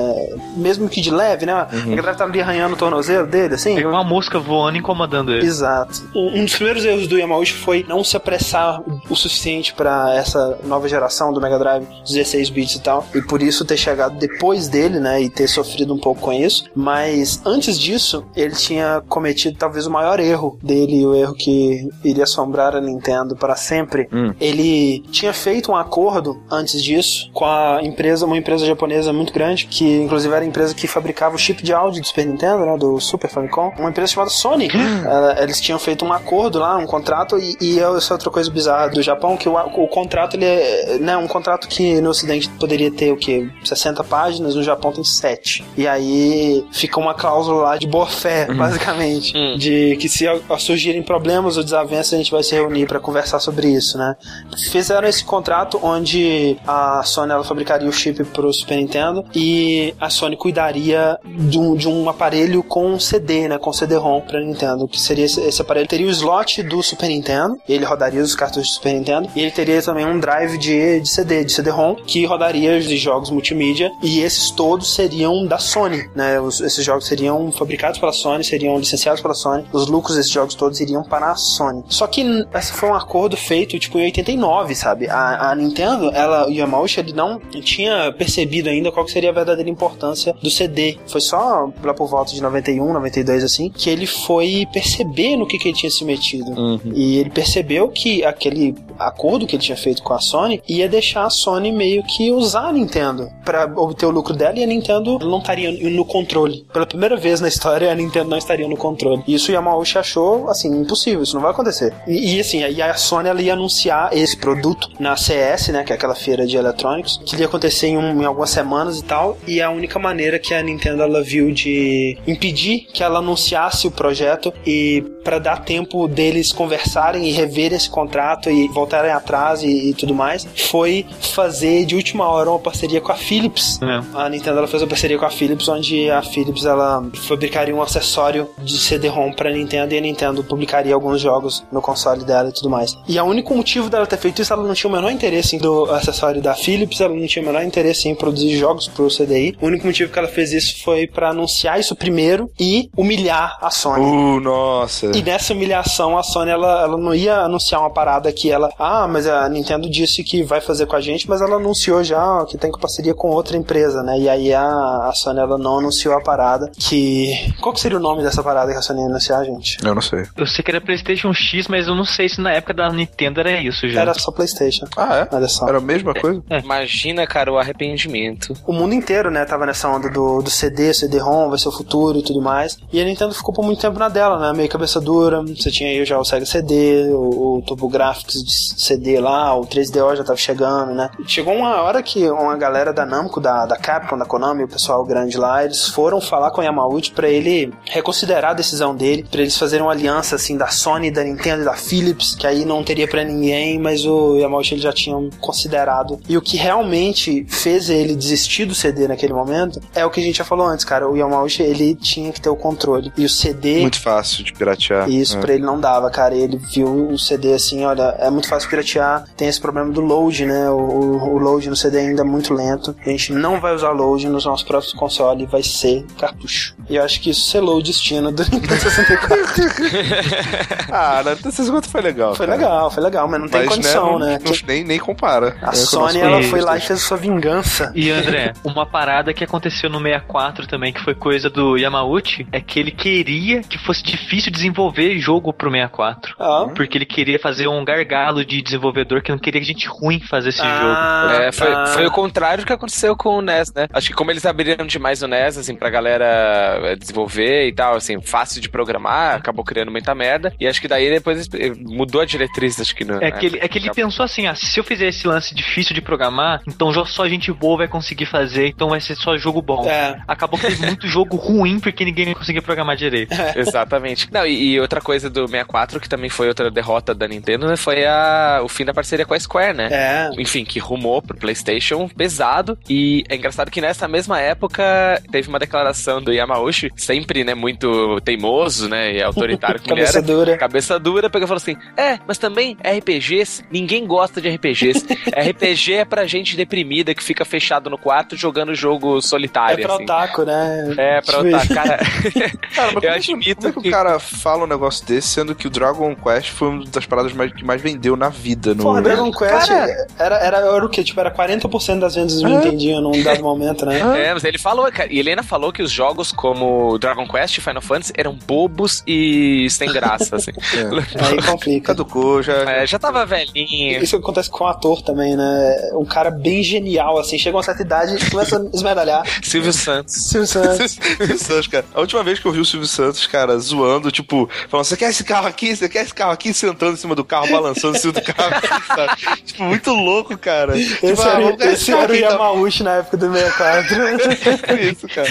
Mesmo que de leve, né? Uhum. O Mega Drive tava ali arranhando o tornozelo dele, assim. É uma mosca voando incomodando ele. Exato. Um dos primeiros erros do Yamauchi foi não se apressar o suficiente para essa nova geração do Mega Drive 16 bits e tal. E por isso ter chegado depois dele, né? E ter sofrido um pouco com isso. Mas antes disso, ele tinha cometido talvez o maior erro dele, o erro que iria assombrar a Nintendo para sempre. Hum. Ele tinha feito um acordo antes disso com a empresa, uma empresa japonesa muito grande, que inclusive era a empresa que fabricava o chip de áudio do Super Nintendo, né, do Super Famicom, uma empresa chamada Sony. eles tinham feito um acordo lá, um contrato, e, e essa é outra coisa bizarra do Japão, que o, o contrato, ele é né, um contrato que no ocidente poderia ter o que? 60 páginas, no Japão tem 7. E aí fica uma cláusula lá de boa fé, uhum. basicamente. Uhum. De que se surgirem problemas ou desavenças, a gente vai se reunir para conversar sobre isso, né? Fizeram esse contrato onde a Sony ela fabricaria o chip pro Super Nintendo e a Sony cuidaria de um, de um aparelho com CD, né? Com CD-ROM pra Nintendo, que seria esse, esse, aparelho. Teria o slot do Super Nintendo, ele rodaria os cartuchos do Super Nintendo, e ele teria também um drive de, de CD, de CD-ROM, que rodaria os jogos multimídia, e esses todos seriam da Sony, né? Os- esses jogos seriam fabricados pela Sony, seriam licenciados pela Sony, os lucros desses jogos todos iriam para a Sony. Só que esse foi um acordo feito, tipo, em 89, sabe? A, a Nintendo, ela, o Yamauchi, ele não tinha percebido ainda qual seria a verdadeira importância do CD. Foi só lá por volta de 91, 92, assim, que ele foi perceber no que, que ele tinha se metido. E ele percebeu que aquele acordo que ele tinha feito com a Sony ia deixar a Sony meio que usar a Nintendo para obter o lucro dela e a Nintendo não estaria no controle. Pela primeira vez na história, a Nintendo não estaria no controle. Isso Yamauchi achou, assim, impossível, isso não vai acontecer. E, e, assim, e a Sony ela ia anunciar esse produto na CS, né, que é aquela feira de eletrônicos, que ia acontecer em, um- em algumas semanas e tal, e a única maneira que a Nintendo ela viu de impedir que ela anunciasse o projeto e para dar tempo deles conversarem e reverem esse contrato e voltarem atrás e, e tudo mais, foi fazer de última hora uma parceria com a Philips. É. A Nintendo ela fez uma parceria com a Philips, onde a Philips ela fabricaria um acessório de CD-ROM para Nintendo e a Nintendo publicaria alguns jogos no console dela e tudo mais. E o único motivo dela ter feito isso, ela não tinha o menor interesse em do acessório da Philips, ela não tinha o menor interesse em produzir jogos pro CDI. O único motivo que ela fez isso foi para anunciar isso primeiro e humilhar a Sony. Uh, nossa. E nessa humilhação, a Sony ela, ela não ia anunciar uma parada que ela. Ah, mas a Nintendo disse que vai fazer com a gente, mas ela anunciou já que tem parceria com outra empresa, né? E aí a, a Sony ela não anunciou a parada. Que. Qual que seria o nome dessa parada que a Sony ia anunciar, gente? Eu não sei. Eu sei que era PlayStation X, mas eu não sei se na época da Nintendo era isso já. Era só PlayStation. Ah, é? Olha só. Era a mesma coisa? Imagina, cara, o arrependimento. O mundo inteiro, né, tava nessa onda do, do CD, CD-ROM, vai ser o futuro e tudo mais. E a Nintendo ficou por muito tempo na dela, né? Meio cabeça dura. Você tinha aí já o Sega CD, o, o TurboGrafx de CD lá, o 3DO já tava chegando, né? Chegou uma hora que uma galera da Namco, da, da Capcom, da Konami, o pessoal grande lá, eles foram falar com o Yamauchi pra ele reconsiderar a decisão dele, pra eles fazerem uma aliança, assim, da Sony, da Nintendo e da Philips, que aí não teria pra ninguém, mas o Yamauchi ele já tinha considerado. E o que realmente fez ele desistir do CD naquele momento é o que a gente já falou antes, cara. O Yamauchi, ele tinha que ter o controle. E o CD... Muito fácil de piratear. Isso É. pra ele não dava, cara. Ele viu o CD assim, olha, é muito fácil piratear. Tem esse problema do load, né? O, o- o load no CD ainda é muito lento. A gente não vai usar load nos nossos próprios consoles, vai ser cartucho. E eu acho que isso selou o destino do Nintendo 64. Ah, na Nintendo 64 foi legal. foi cara. legal, foi legal, mas não tem Mas, condição, não- né? não- nem, nem compara. A É, Sony, ela foi lá e fez a sua vingança. E André, uma parada que aconteceu no 64 também, que foi coisa do Yamauchi, é que ele queria que fosse difícil desenvolver jogo pro 64. Ah. Porque ele queria fazer um gargalo de desenvolvedor que não queria que gente ruim fazesse jogo. Ah, É, foi, tá. foi o contrário do que aconteceu com o NES, né? Acho que como eles abriram demais o NES, assim, pra galera eh, desenvolver e tal, assim, fácil de programar, acabou criando muita merda. E acho que daí depois eh, mudou a diretriz, acho que no, É que, ele, é que ele pensou assim, ah, se eu fizer esse lance difícil de programar, então só gente boa vai conseguir fazer, então vai ser só jogo bom. É. Acabou que teve muito jogo ruim porque ninguém conseguia programar direito. Exatamente. Não, e, e outra coisa do 64, que também foi outra derrota da Nintendo, né, foi a, o fim da parceria com a Square, né? É. Enfim, que rumou pro PlayStation pesado. E é engraçado que nessa mesma época teve uma declaração do Yamauchi, sempre, né, muito teimoso, né, e autoritário ele Cabeça era. dura. Cabeça dura, pegou e falou assim: É, mas também RPGs, ninguém gosta de RPGs. RPG é pra gente deprimida que fica fechado no quarto jogando jogo É solitário. pra assim. otaku, né? É, pra Tipo otaku. Cara, Cara, mas eu como, admito como é que que. o cara fala um negócio desse, sendo que o Dragon Quest foi uma das paradas mais, que mais vendeu na vida no. Porra, Dragon Quest Cara- era, era, era o quê? Tipo, era 40% das vendas do Nintendinho num dado momento, né? É, mas ele falou, cara, e ele ainda falou que os jogos como Dragon Quest e Final Fantasy eram bobos e sem graça, assim. Aí complica. Caducou, já. É, já tava velhinho. Isso acontece com o ator também, né? Um cara bem genial, assim, chega a uma certa idade e começa a esmedalhar. Silvio Santos. Silvio Santos. Silvio Santos, cara. A última vez que eu vi o Silvio Santos, cara, zoando, tipo, falando: Você quer esse carro aqui? Você quer esse carro aqui? Sentando em cima do carro, balançando em cima do carro, assim, sabe? Tipo, muito louco, cara. tipo, Esse ah, era, ganhar esse carro era o aqui, Yamauchi na época do 64. Isso, cara.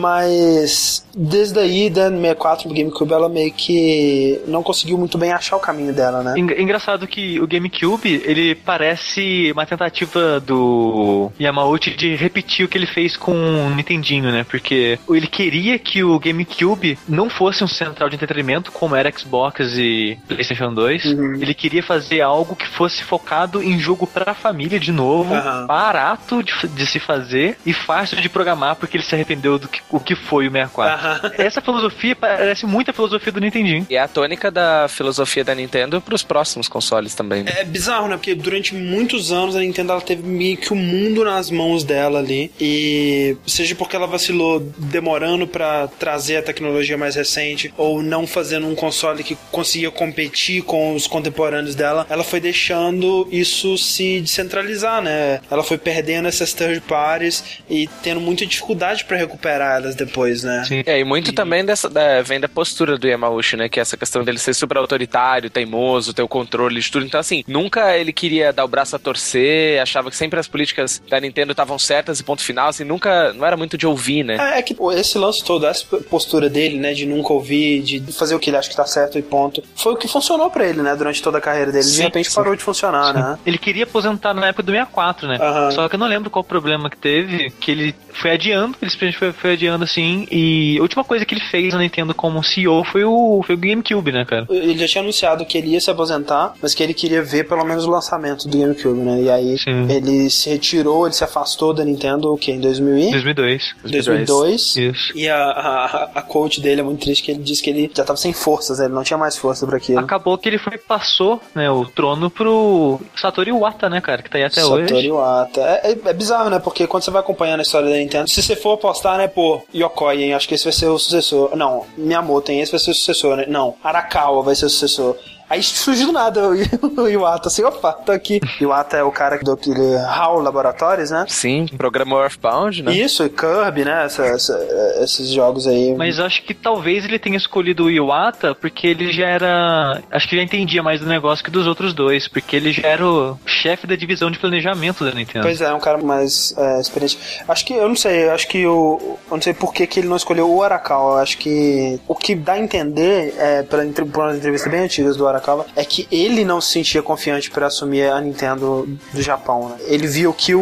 Mas desde aí, da 64 pro GameCube, ela meio que não conseguiu muito bem achar o caminho dela, né? Eng- Engraçado que o GameCube, ele parece uma tentativa do Yamauchi de repetir o que ele fez com o Nintendinho, né? Porque ele queria que o GameCube não fosse um central de entretenimento como era Xbox e PlayStation 2. Ele queria fazer algo que fosse focado em jogo pra família de novo, Aham. barato de, de se fazer e fácil de programar porque ele se arrependeu do que, o que foi o 64. Aham. Essa filosofia parece muito a filosofia do Nintendinho. E é a tônica da filosofia da Nintendo pros próximos consoles também. né? É bizarro, né? Porque durante muitos anos a Nintendo ela teve meio que o mundo nas mãos dela ali. E seja porque ela vacilou demorando pra trazer a tecnologia mais recente ou não fazendo um console que conseguia competir com os contemporâneos dela, ela foi deixando isso se descentralizar, né? Ela foi perdendo essas third parties e tendo muita dificuldade pra recuperar elas depois, né? Sim. É, e muito também dessa, da, vem da postura do Yamauchi, né? Que é essa questão dele ser super autoritário, teimoso, ter o controle de tudo. Então, assim, nunca ele queria dar o braço a torcer, achava que sempre as políticas da Nintendo estavam certas e ponto final, assim, nunca, não era muito de ouvir, né? É, é que esse lance todo, essa postura dele, né, de nunca ouvir, de fazer o que ele acha que tá certo e ponto, foi o que funcionou pra ele, né, durante toda a carreira dele. de Sim, repente sim. parou de funcionar, né? Ele queria aposentar na época do 64, né? Aham. Só que eu não lembro qual o problema que teve, que ele foi adiando, ele simplesmente foi, foi adiando assim, e a última coisa que ele fez na Nintendo como CEO foi o, foi o GameCube, né, cara? Ele já tinha anunciado que ele ia se aposentar, mas que ele queria ver pelo menos o lançamento do GameCube, né? E aí Sim. ele se retirou, ele se afastou da Nintendo, o que? Em 2000 e? 2002. 2002. Isso. E a, a, a coach dele é muito triste, que ele disse que ele já tava sem forças, né? ele não tinha mais força pra aquilo. Acabou que ele foi passou, né, o trono pro Satoru Iwata, né, cara, que tá aí até Satoru hoje. Iwata. É, é- é bizarro, né? Porque quando você vai acompanhando a história da Nintendo, se você for apostar, né, pô, Yokoi, hein, acho que esse vai ser o sucessor. Não, Miyamoto, hein, esse vai ser o sucessor, né? Não, Arakawa vai ser o sucessor. Aí surgiu do nada o, Iwata, assim, opa, tô aqui. Iwata é o cara do aquele HAL Laboratórios, né? Sim, programa Earthbound, né? Isso, e Kirby, né? Essa- essa- esses jogos aí. Mas eu acho que talvez ele tenha escolhido o Iwata porque ele já era. Acho que já entendia mais do negócio que dos outros dois, porque ele já era o chefe da divisão de planejamento da Nintendo. Pois é, um cara mais é, experiente. Acho que, eu não sei, eu acho que o. Eu não sei por que, que ele não escolheu o Arakawa. Eu acho que o que dá a entender, é, pela, umas entrevistas bem antigas do Arakawa, é que ele não se sentia confiante para assumir a Nintendo do Japão, né? Ele viu que o,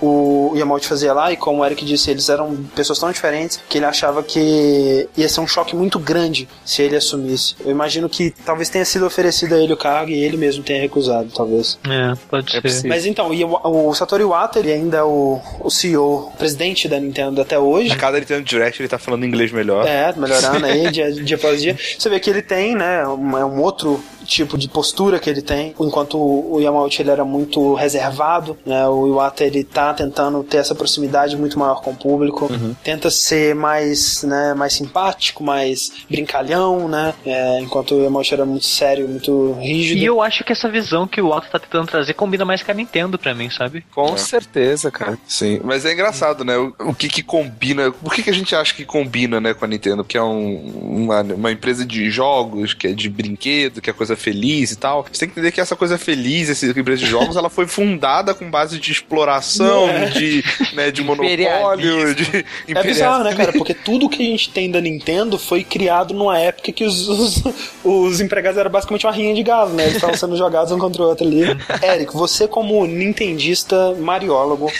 o, o Yamauchi fazia lá, e como o Eric disse, eles eram pessoas tão diferentes que ele achava que ia ser um choque muito grande se ele assumisse. Eu imagino que talvez tenha sido oferecido a ele o cargo e ele mesmo tenha recusado, talvez. É, pode ser. possível. Mas então, e o, o Satoru Iwata, ele ainda é o, o CEO, presidente da Nintendo até hoje. A cada Nintendo Direct ele tá falando inglês melhor. É, melhorando aí dia, dia após dia. Você vê que ele tem, né, um, é um outro tipo de postura que ele tem, enquanto o Yamauchi ele era muito reservado, né, o Iwata ele tá tentando ter essa proximidade muito maior com o público, tenta ser mais, né, mais simpático, mais brincalhão, né, é, enquanto o Yamauchi era muito sério, muito rígido. E eu acho que essa visão que o Iwata tá tentando trazer combina mais com a Nintendo pra mim, sabe? Com certeza, cara. Sim, mas é engraçado, né? O, o que que combina. Por que, que a gente acha que combina, né, com a Nintendo? Que é um- uma, uma empresa de jogos, que é de brinquedo, que é coisa feliz e tal. Você tem que entender que essa coisa feliz, essa empresa de jogos, ela foi fundada com base de exploração, de, né, de monopólio, de É bizarro, né, cara? Porque tudo que a gente tem da Nintendo foi criado numa época que os, os, os empregados eram basicamente uma rinha de galo, né? Eles estavam sendo jogados um contra o outro ali. Eric, você como nintendista mariólogo,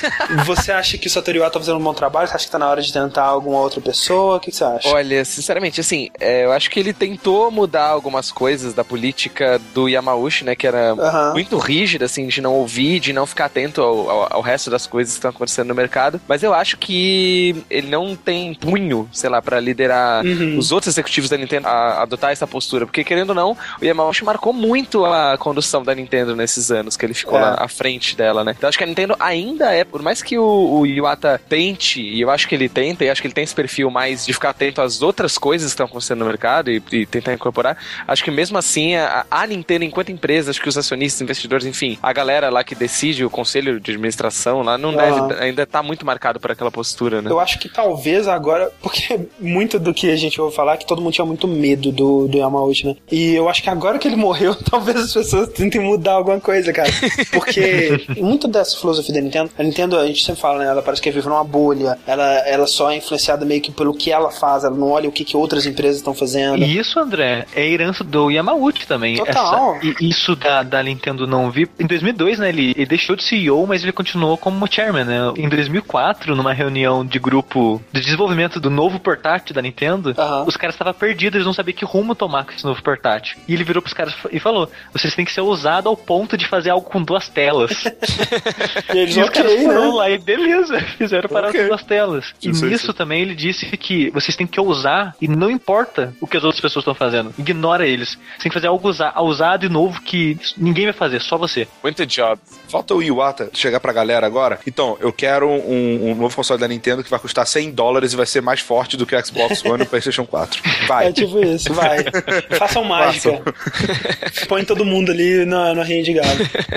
você acha que o Satoru Iwata tá fazendo um bom trabalho? Você acha que tá na hora de tentar alguma outra pessoa? O que, que você acha? Olha, sinceramente, assim, é, eu acho que ele tentou mudar algumas coisas da política do Yamauchi, né? Que era Aham. muito rígida, assim, de não ouvir, de não ficar atento ao, ao- ao resto das coisas que estão acontecendo no mercado. Mas eu acho que ele não tem punho, sei lá, pra liderar Uhum. os outros executivos da Nintendo a adotar essa postura. Porque, querendo ou não, o Yamauchi marcou muito a condução da Nintendo nesses anos que ele ficou É. lá à frente dela, né? Então acho que a Nintendo ainda é, por mais que o, o Iwata tente, e eu acho que ele tenta, e acho que ele tem esse perfil mais de ficar atento às outras coisas que estão acontecendo no mercado e, e tentar incorporar, acho que mesmo assim a, a Nintendo, enquanto empresa, acho que os acionistas, investidores, enfim, a galera lá que decide, o conselho de administração lá, não deve, ainda tá muito marcado por aquela postura, né? Eu acho que talvez agora, porque muito do que a gente ouve falar é que todo mundo tinha muito medo do, do Yamauchi, né? E eu acho que agora que ele morreu, talvez as pessoas tentem mudar alguma coisa, cara. Porque muito dessa filosofia da Nintendo, a Nintendo, a gente sempre fala, né? Ela parece que vive numa bolha, ela, ela só é influenciada meio que pelo que ela faz, ela não olha o que, que outras empresas estão fazendo. E isso, André, é herança do Yamauchi também. também. Total. Essa- e isso da, da Nintendo não vir. Em 2002, né, ele, ele deixou de CEO, mas ele continuou como chairman, né? Em 2004, numa reunião de grupo de desenvolvimento do novo portátil da Nintendo, Aham. os caras estavam perdidos, eles não sabiam que rumo tomar com esse novo portátil. E ele virou pros caras e falou: vocês têm que ser ousados ao ponto de fazer algo com duas telas. E eles, E os caras foram né? lá e beleza, fizeram parar Ok. as duas telas. E Isso, nisso isso. também ele disse que vocês têm que ousar e não importa o que as outras pessoas estão fazendo. Ignora eles. Você tem que fazer algo ousa- ousado e novo que ninguém vai fazer, só você. Muito job. Falta o Iwata chegar pra galera agora. Então, eu quero um, um novo console da Nintendo que vai custar 100 dólares e vai ser mais forte do que o Xbox One e o PlayStation 4. Vai. É tipo isso, vai. Façam mágica. Põe todo mundo ali na, na rinha de galo.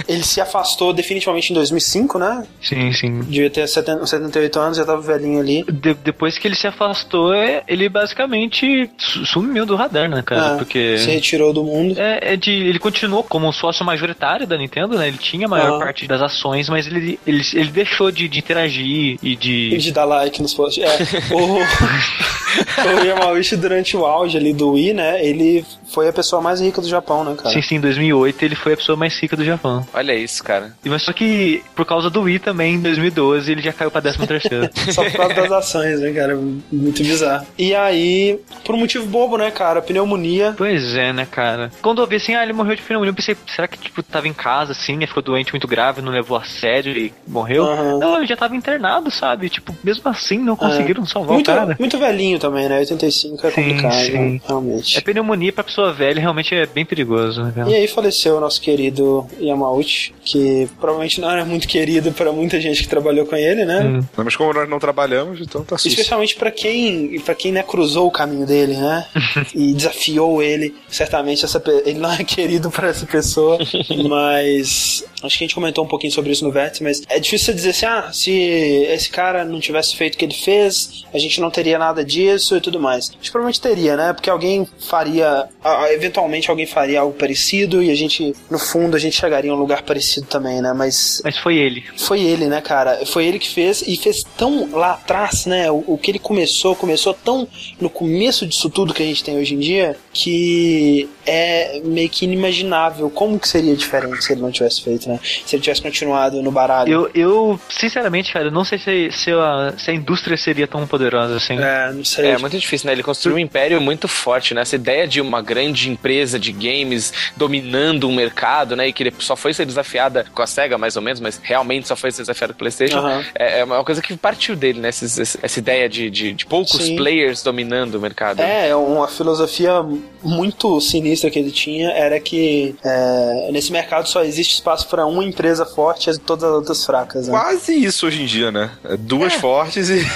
Ele se afastou definitivamente em 2005, né? Sim, sim. Devia ter 70, 78 anos, já tava velhinho ali. De- depois que ele se afastou, ele basicamente su- sumiu do radar, né, cara? Ah, Porque. Se retirou do mundo. É, é de, ele continuou como sócio majoritário da Nintendo, né? Ele tinha a maior Ah. parte das ações, mas ele, ele, ele deixou de, de interagir e de. De dar like nos posts. É, o, o Yamauchi, durante o auge ali do Wii, né? Ele foi a pessoa mais rica do Japão, né, cara? Sim, sim, em 2008 ele foi a pessoa mais rica do Japão. Olha isso, cara. E Mas só que, por causa do Wii também, em 2012, ele já caiu pra 13 terceiro. Só por causa das ações, né, cara? Muito bizarro. E aí, por um motivo bobo, né, cara? Pneumonia. pois é, né, cara? Quando eu vi assim, ah, ele morreu de pneumonia, eu pensei, será que, tipo, tava em casa, assim, e ficou doente muito grave, não levou a sério e morreu? Aham. Não, ele já tava internado, sabe? Tipo, mesmo assim, não conseguiram salvar Muito, o cara. muito velhinho também, né? 85 é Sim, complicado, sim. né? realmente. É pneumonia pra pessoa velha, realmente é bem perigoso, né, cara? E aí faleceu o nosso querido Yamauchi, que provavelmente não era muito querido pra muita gente que trabalhou com ele, né? Hum. Mas como nós não trabalhamos, então tá susto. Especialmente pra quem, para quem né, cruzou o caminho dele, né? e desafiou ele. Certamente essa ele não é querido por essa pessoa, mas acho que a gente comentou um pouquinho sobre isso no Vértice, mas é difícil você dizer assim, ah, se esse cara não tivesse feito o que ele fez, a gente não teria nada disso e tudo mais. A gente provavelmente teria, né? Porque alguém faria, eventualmente alguém faria algo parecido e a gente, no fundo, a gente chegaria em um lugar parecido também, né? Mas Mas foi ele. foi ele, né, cara? Foi ele que fez e fez tão lá atrás, né? O, o que ele começou, começou tão no começo disso tudo que a gente tem hoje em dia que é meio que inimaginável como que seria diferente se ele não tivesse feito, né? Se ele tivesse continuado no baralho. Eu, eu sinceramente, cara, eu não sei se, se, a, se a indústria seria tão poderosa assim. É, não sei. É muito difícil, né? Ele construiu um império muito forte, né? Essa ideia de uma grande empresa de games dominando um mercado, né? E que ele só foi ser desafiada com a SEGA, mais ou menos, mas realmente só foi ser desafiada com o PlayStation. Aham. É, é uma coisa que partiu dele, né? Esse- essa ideia de, de, de poucos Sim. players dominando o mercado. É, é uma filosofia muito sinistra que ele tinha era que é, nesse mercado só existe espaço para uma empresa forte e todas as outras fracas. Né? Quase isso hoje em dia, né? É Duas fortes e.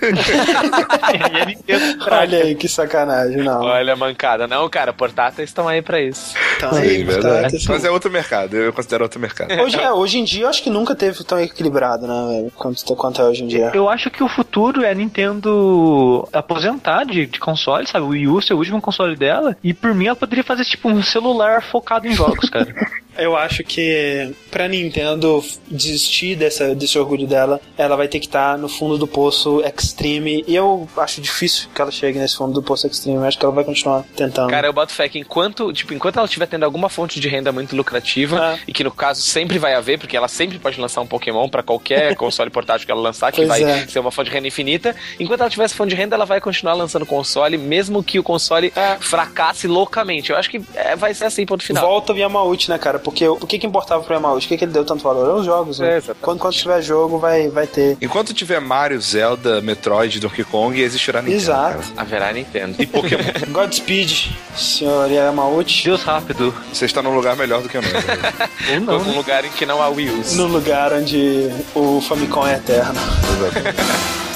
E a Nintendo Olha aí que sacanagem, não. Olha a mancada. Não, cara, portáteis estão aí pra isso. Então, Sim, aí, verdade. tá. Mas é outro mercado, eu considero outro mercado. Hoje, é, hoje em dia, eu acho que nunca teve tão equilibrado, né, velho, quanto, quanto é hoje em dia. Eu acho que o futuro é a Nintendo aposentar de, de console, sabe? O Wii U ser o último console dela. E por mim ela poderia fazer tipo um celular focado em jogos, cara. Eu acho que pra Nintendo desistir dessa, desse orgulho dela, ela vai ter que estar no fundo do poço Extreme. E eu acho difícil que ela chegue nesse fundo do poço Extreme. Eu acho que ela vai continuar tentando. Cara, eu boto fé que enquanto, tipo, enquanto ela estiver tendo alguma fonte de renda muito lucrativa, É. e que no caso sempre vai haver, porque ela sempre pode lançar um Pokémon pra qualquer console portátil que ela lançar, que Pois vai é. ser uma fonte de renda infinita. Enquanto ela tiver essa fonte de renda, ela vai continuar lançando console, mesmo que o console É. fracasse loucamente. Eu acho que é, vai ser assim, ponto final. Volta o Yamauchi, né, cara? Porque o que, que importava pro Yamauchi? O que, que ele deu tanto valor? É os jogos, É, né? exatamente. quando, quando tiver jogo, vai, vai ter. Enquanto tiver Mario, Zelda, Metroid, Donkey Kong, existirá Nintendo. Exato. cara. Haverá Nintendo. E Pokémon. Godspeed, senhor Yamauchi. Deus rápido. Você está num lugar melhor do que o meu. Ou não, Num lugar em que não há Wii U. No lugar onde o Famicom é eterno. Exatamente.